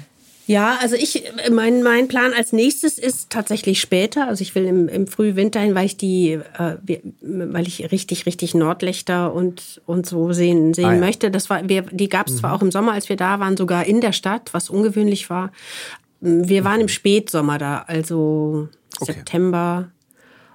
Ja, also ich, mein, mein Plan als nächstes ist tatsächlich später. Also ich will im, im Frühwinter hin, weil ich die, äh, weil ich richtig, richtig Nordlichter und, und so sehen, sehen Ah, ja. Mhm. möchte. Das war, wir, die gab es zwar auch im Sommer, als wir da waren, sogar in der Stadt, was ungewöhnlich war. wir waren im Spätsommer da, also Okay. September,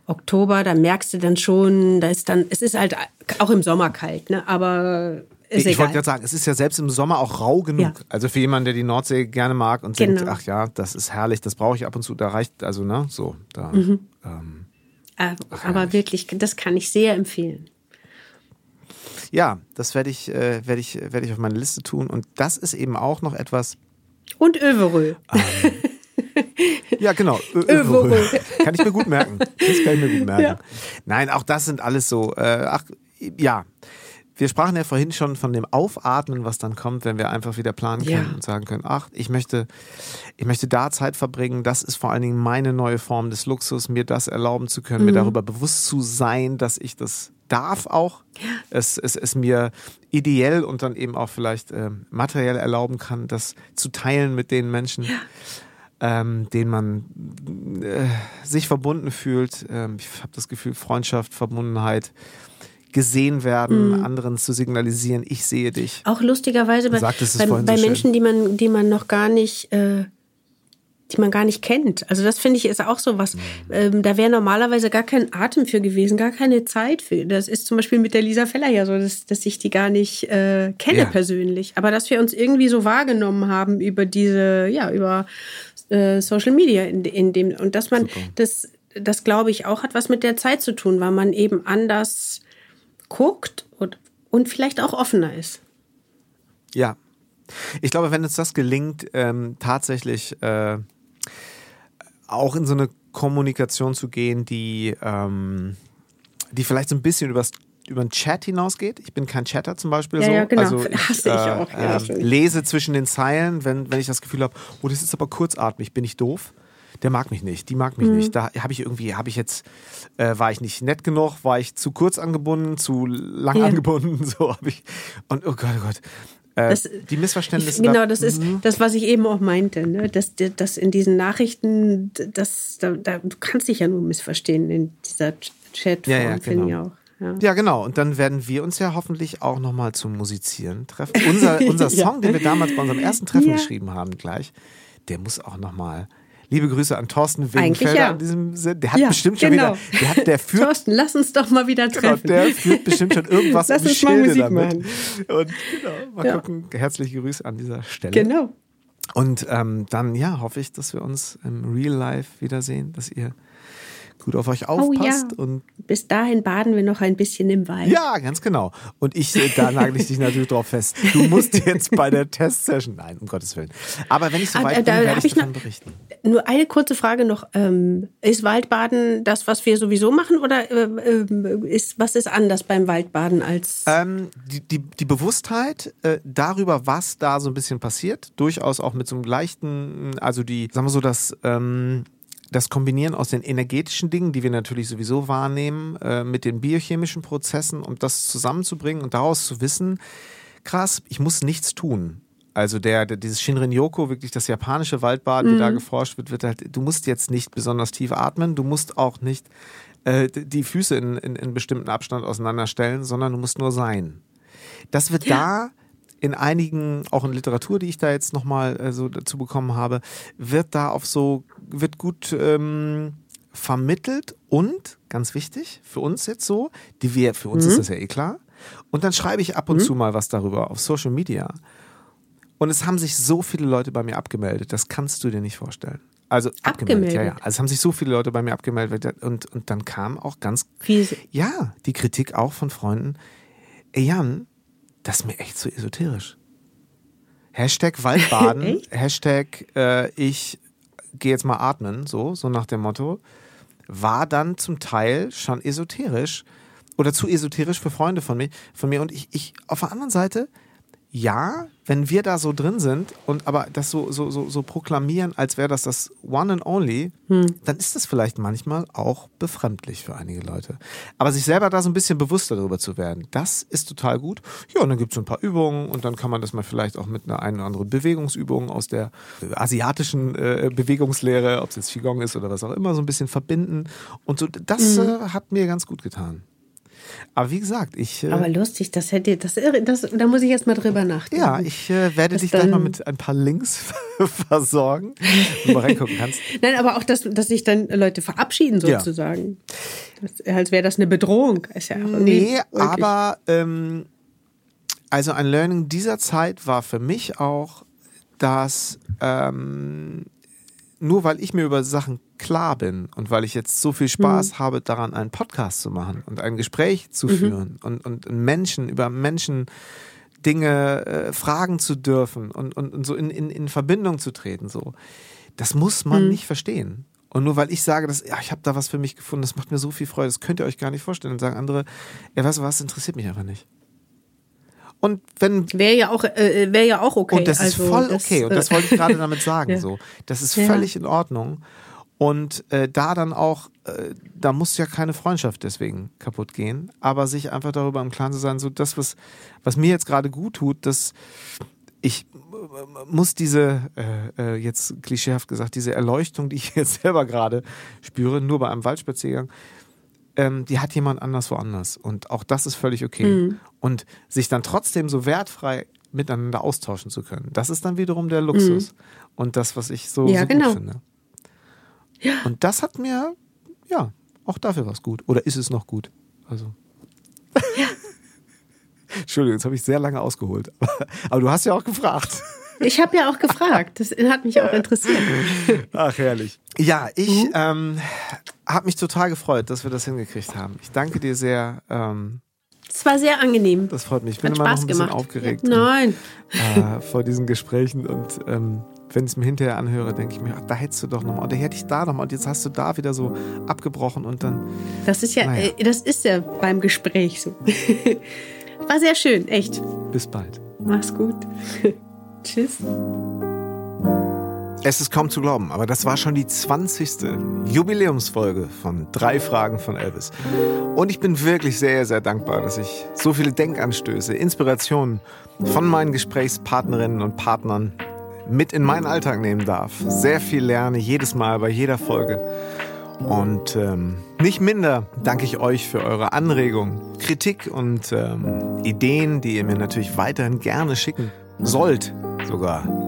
Oktober, da merkst du dann schon, da ist dann, es ist halt auch im Sommer kalt, ne? aber ist ich wollte gerade sagen, es ist ja selbst im Sommer auch rau genug. Ja. Also für jemanden, der die Nordsee gerne mag und denkt, Genau. ach ja, das ist herrlich, das brauche ich ab und zu, da reicht, also ne, so, da. Mhm. Ähm, Äh, aber wirklich, das kann ich sehr empfehlen. ja, das werde ich, äh, werde ich, werde ich auf meine Liste tun. Und das ist eben auch noch etwas, Und Överö. Ja, genau. Ö-. Kann ich mir gut merken. Das kann ich mir gut merken. Ja. Nein, auch das sind alles so, äh, ach, ja. Wir sprachen ja vorhin schon von dem Aufatmen, was dann kommt, wenn wir einfach wieder planen Ja. können und sagen können, ach, ich möchte, ich möchte da Zeit verbringen. Das ist vor allen Dingen meine neue Form des Luxus, mir das erlauben zu können, mir Mhm. darüber bewusst zu sein, dass ich das darf auch. Es, es, es mir ideell und dann eben auch vielleicht ähm, materiell erlauben kann, das zu teilen mit den Menschen ähm, denen man äh, sich verbunden fühlt. Ähm, ich habe das Gefühl, Freundschaft, Verbundenheit, gesehen werden, Mhm. anderen zu signalisieren, ich sehe dich. Auch lustigerweise bei, bei, bei so. Menschen, die man, die man noch gar nicht, äh, die man gar nicht kennt. Also das finde ich ist auch so Mhm. was. Ähm, da wäre normalerweise gar kein Atem für gewesen, gar keine Zeit für. Das ist zum Beispiel mit der Lisa Feller ja so, dass, dass ich die gar nicht äh, kenne Ja. persönlich. Aber dass wir uns irgendwie so wahrgenommen haben über diese, ja, über äh, Social Media in, in dem und dass man Super. das, das glaube ich auch hat was mit der Zeit zu tun, weil man eben anders guckt und, und vielleicht auch offener ist. Ja. Ich glaube, wenn uns das gelingt, ähm, tatsächlich äh, auch in so eine Kommunikation zu gehen, die, ähm, die vielleicht so ein bisschen übers, über den Chat hinausgeht. Ich bin kein Chatter zum Beispiel Ja, so. ja, genau. Also ich, Hasse ich auch. Ja, äh, lese zwischen den Zeilen, wenn, wenn ich das Gefühl habe, oh, das ist aber kurzatmig, bin ich doof. Der mag mich nicht, die mag mich Mhm. nicht. Da habe ich irgendwie, habe ich jetzt, äh, war ich nicht nett genug, war ich zu kurz angebunden, zu lang Ja. angebunden, so habe ich. Und oh Gott, oh Gott. Äh, Das- die Missverständnisse. Genau, da- das ist Mhm. das, was ich eben auch meinte. Ne? Dass, dass in diesen Nachrichten, das, da, da, du kannst dich ja nur missverstehen in dieser Chatform, Ja, ja, finde ich genau. auch. Ja. Ja, genau. Und dann werden wir uns ja hoffentlich auch nochmal zum Musizieren treffen. Unser, unser Ja. Song, den wir damals bei unserem ersten Treffen Ja. geschrieben haben, gleich, der muss auch nochmal. Liebe Grüße an Thorsten Wingenfelder ja. an diesem Der hat Ja, bestimmt schon genau. wieder. Der, hat, der führt Thorsten, lass uns doch mal wieder Genau, treffen. der führt bestimmt schon irgendwas Lass im uns mal Schilde Musik damit. machen. Und genau, mal Ja. gucken. Herzliche Grüße an dieser Stelle. Genau. Und ähm, dann, ja, hoffe ich, dass wir uns im Real Life wiedersehen, dass ihr gut auf euch aufpasst. Oh ja. Und Bis dahin baden wir noch ein bisschen im Wald. ja, ganz genau. Und ich, äh, da nagel ich dich natürlich drauf fest. Du musst jetzt bei der Testsession, nein, um Gottes Willen. Aber wenn ich Ah, soweit da- da bin, werde ich ich davon noch- berichten. Nur eine kurze Frage noch. Ähm, ist Waldbaden das, was wir sowieso machen oder äh, äh, ist, was ist anders beim Waldbaden als... Ähm, die, die, die Bewusstheit darüber, was da so ein bisschen passiert, durchaus auch mit so einem leichten, also die, sagen wir so, das, ähm, das Kombinieren aus den energetischen Dingen, die wir natürlich sowieso wahrnehmen, äh, mit den biochemischen Prozessen, um das zusammenzubringen und daraus zu wissen, krass, ich muss nichts tun. Also der, der dieses Shinrin-Yoku, wirklich das japanische Waldbaden, wie da geforscht wird, wird halt, du musst jetzt nicht besonders tief atmen, du musst auch nicht äh, die Füße in, in, in bestimmten Abstand auseinanderstellen, sondern du musst nur sein. Das wird da in einigen, auch in Literatur, die ich da jetzt nochmal äh, so dazu bekommen habe, wird da auf so, wird gut ähm, vermittelt und, ganz wichtig, für uns jetzt so, die wir, für uns ist das ja eh klar. Und dann schreibe ich ab und zu mal was darüber auf Social Media. Und es haben sich so viele Leute bei mir abgemeldet, das kannst du dir nicht vorstellen. Also abgemeldet, ja, ja. Abgemeldet? Also es haben sich so viele Leute bei mir abgemeldet und, und dann kam auch ganz Wie, ja, die Kritik auch von Freunden. Ey Jan, das ist mir echt so esoterisch. Hashtag Waldbaden? Hashtag äh, ich gehe jetzt mal atmen, so, so nach dem Motto, war dann zum Teil schon esoterisch oder zu esoterisch für Freunde von mir, von mir. Und ich, ich auf der anderen Seite, ja, wenn wir da so drin sind und aber das so, so, so, so proklamieren, als wäre das das One and Only, dann ist das vielleicht manchmal auch befremdlich für einige Leute. Aber sich selber da so ein bisschen bewusster darüber zu werden, das ist total gut. Ja, und dann gibt es so ein paar Übungen und dann kann man das mal vielleicht auch mit einer einen oder anderen Bewegungsübung aus der asiatischen äh, Bewegungslehre, ob es jetzt Qigong ist oder was auch immer, so ein bisschen verbinden. Und so, das äh, hat mir ganz gut getan. Aber wie gesagt, ich. Äh, Aber lustig, das hätte das, das da muss ich jetzt mal drüber nachdenken. Ja, ich äh, werde dich gleich mal mit ein paar Links versorgen, wo du mal reingucken kannst. Nein, aber auch, dass, dass sich dann Leute verabschieden sozusagen. Ja. Das, als wäre das eine Bedrohung. Ist ja nee, aber ähm, also ein Learning dieser Zeit war für mich auch, dass ähm, nur weil ich mir über Sachen klar bin und weil ich jetzt so viel Spaß mhm. habe, daran einen Podcast zu machen und ein Gespräch zu mhm. führen und, und Menschen über Menschen Dinge äh, fragen zu dürfen und, und, und so in, in, in Verbindung zu treten, so. Das muss man mhm. nicht verstehen. Und nur weil ich sage, dass, ja, ich habe da was für mich gefunden, das macht mir so viel Freude, das könnt ihr euch gar nicht vorstellen. Und sagen andere, ja, weißt du was, interessiert mich einfach nicht. Und wenn wäre ja auch äh, wäre ja auch okay. Und das also, ist voll okay. Das, und das wollte ich gerade damit sagen. ja. So, das ist völlig ja. in Ordnung. Und äh, da dann auch, äh, da muss ja keine Freundschaft deswegen kaputt gehen, aber sich einfach darüber im Klaren zu sein, so das, was, was mir jetzt gerade gut tut, dass ich äh, muss diese, äh, äh, jetzt klischeehaft gesagt, diese Erleuchtung, die ich jetzt selber gerade spüre, nur bei einem Waldspaziergang, ähm, die hat jemand anders woanders. Und auch das ist völlig okay. Mhm. Und sich dann trotzdem so wertfrei miteinander austauschen zu können, das ist dann wiederum der Luxus. Mhm. Und das, was ich so, ja, so genau. gut finde. Ja. Und das hat mir, ja, auch dafür was gut. Oder ist es noch gut? Also. Ja. Entschuldigung, jetzt habe ich sehr lange ausgeholt. Aber du hast ja auch gefragt. Ich habe ja auch gefragt. Das hat mich auch interessiert. Ach, herrlich. Ja, ich mhm. ähm, habe mich total gefreut, dass wir das hingekriegt haben. Ich danke dir sehr. Ähm, es war sehr angenehm. Das freut mich. Ich bin hat immer Spaß noch ein bisschen gemacht. aufgeregt. Nein. Und, äh, vor diesen Gesprächen und ähm, wenn ich es mir hinterher anhöre, denke ich mir, ach, da hättest du doch nochmal, oder hätte ich da nochmal, und jetzt hast du da wieder so abgebrochen und dann. Das ist ja, naja. äh, das ist ja beim Gespräch so. War sehr schön, echt. Bis bald. Mach's gut. Tschüss. Es ist kaum zu glauben, aber das war schon die 20. Jubiläumsfolge von Drei Fragen von Elvis. Und ich bin wirklich sehr, sehr dankbar, dass ich so viele Denkanstöße, Inspirationen von meinen Gesprächspartnerinnen und Partnern mit in meinen Alltag nehmen darf. Sehr viel lerne jedes Mal bei jeder Folge. Und ähm, nicht minder danke ich euch für eure Anregungen, Kritik und ähm, Ideen, die ihr mir natürlich weiterhin gerne schicken sollt sogar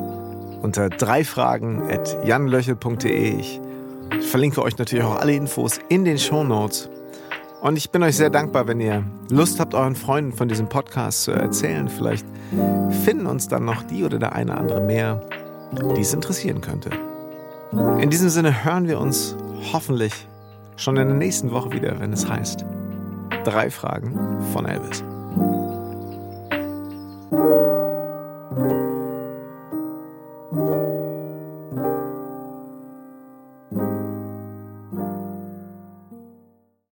unter drei Fragen at janlöchel.de. Ich verlinke euch natürlich auch alle Infos in den Show Notes. Und ich bin euch sehr dankbar, wenn ihr Lust habt, euren Freunden von diesem Podcast zu erzählen. Vielleicht finden uns dann noch die oder der eine andere mehr, die es interessieren könnte. In diesem Sinne hören wir uns hoffentlich schon in der nächsten Woche wieder, wenn es heißt Drei Fragen von Elvis.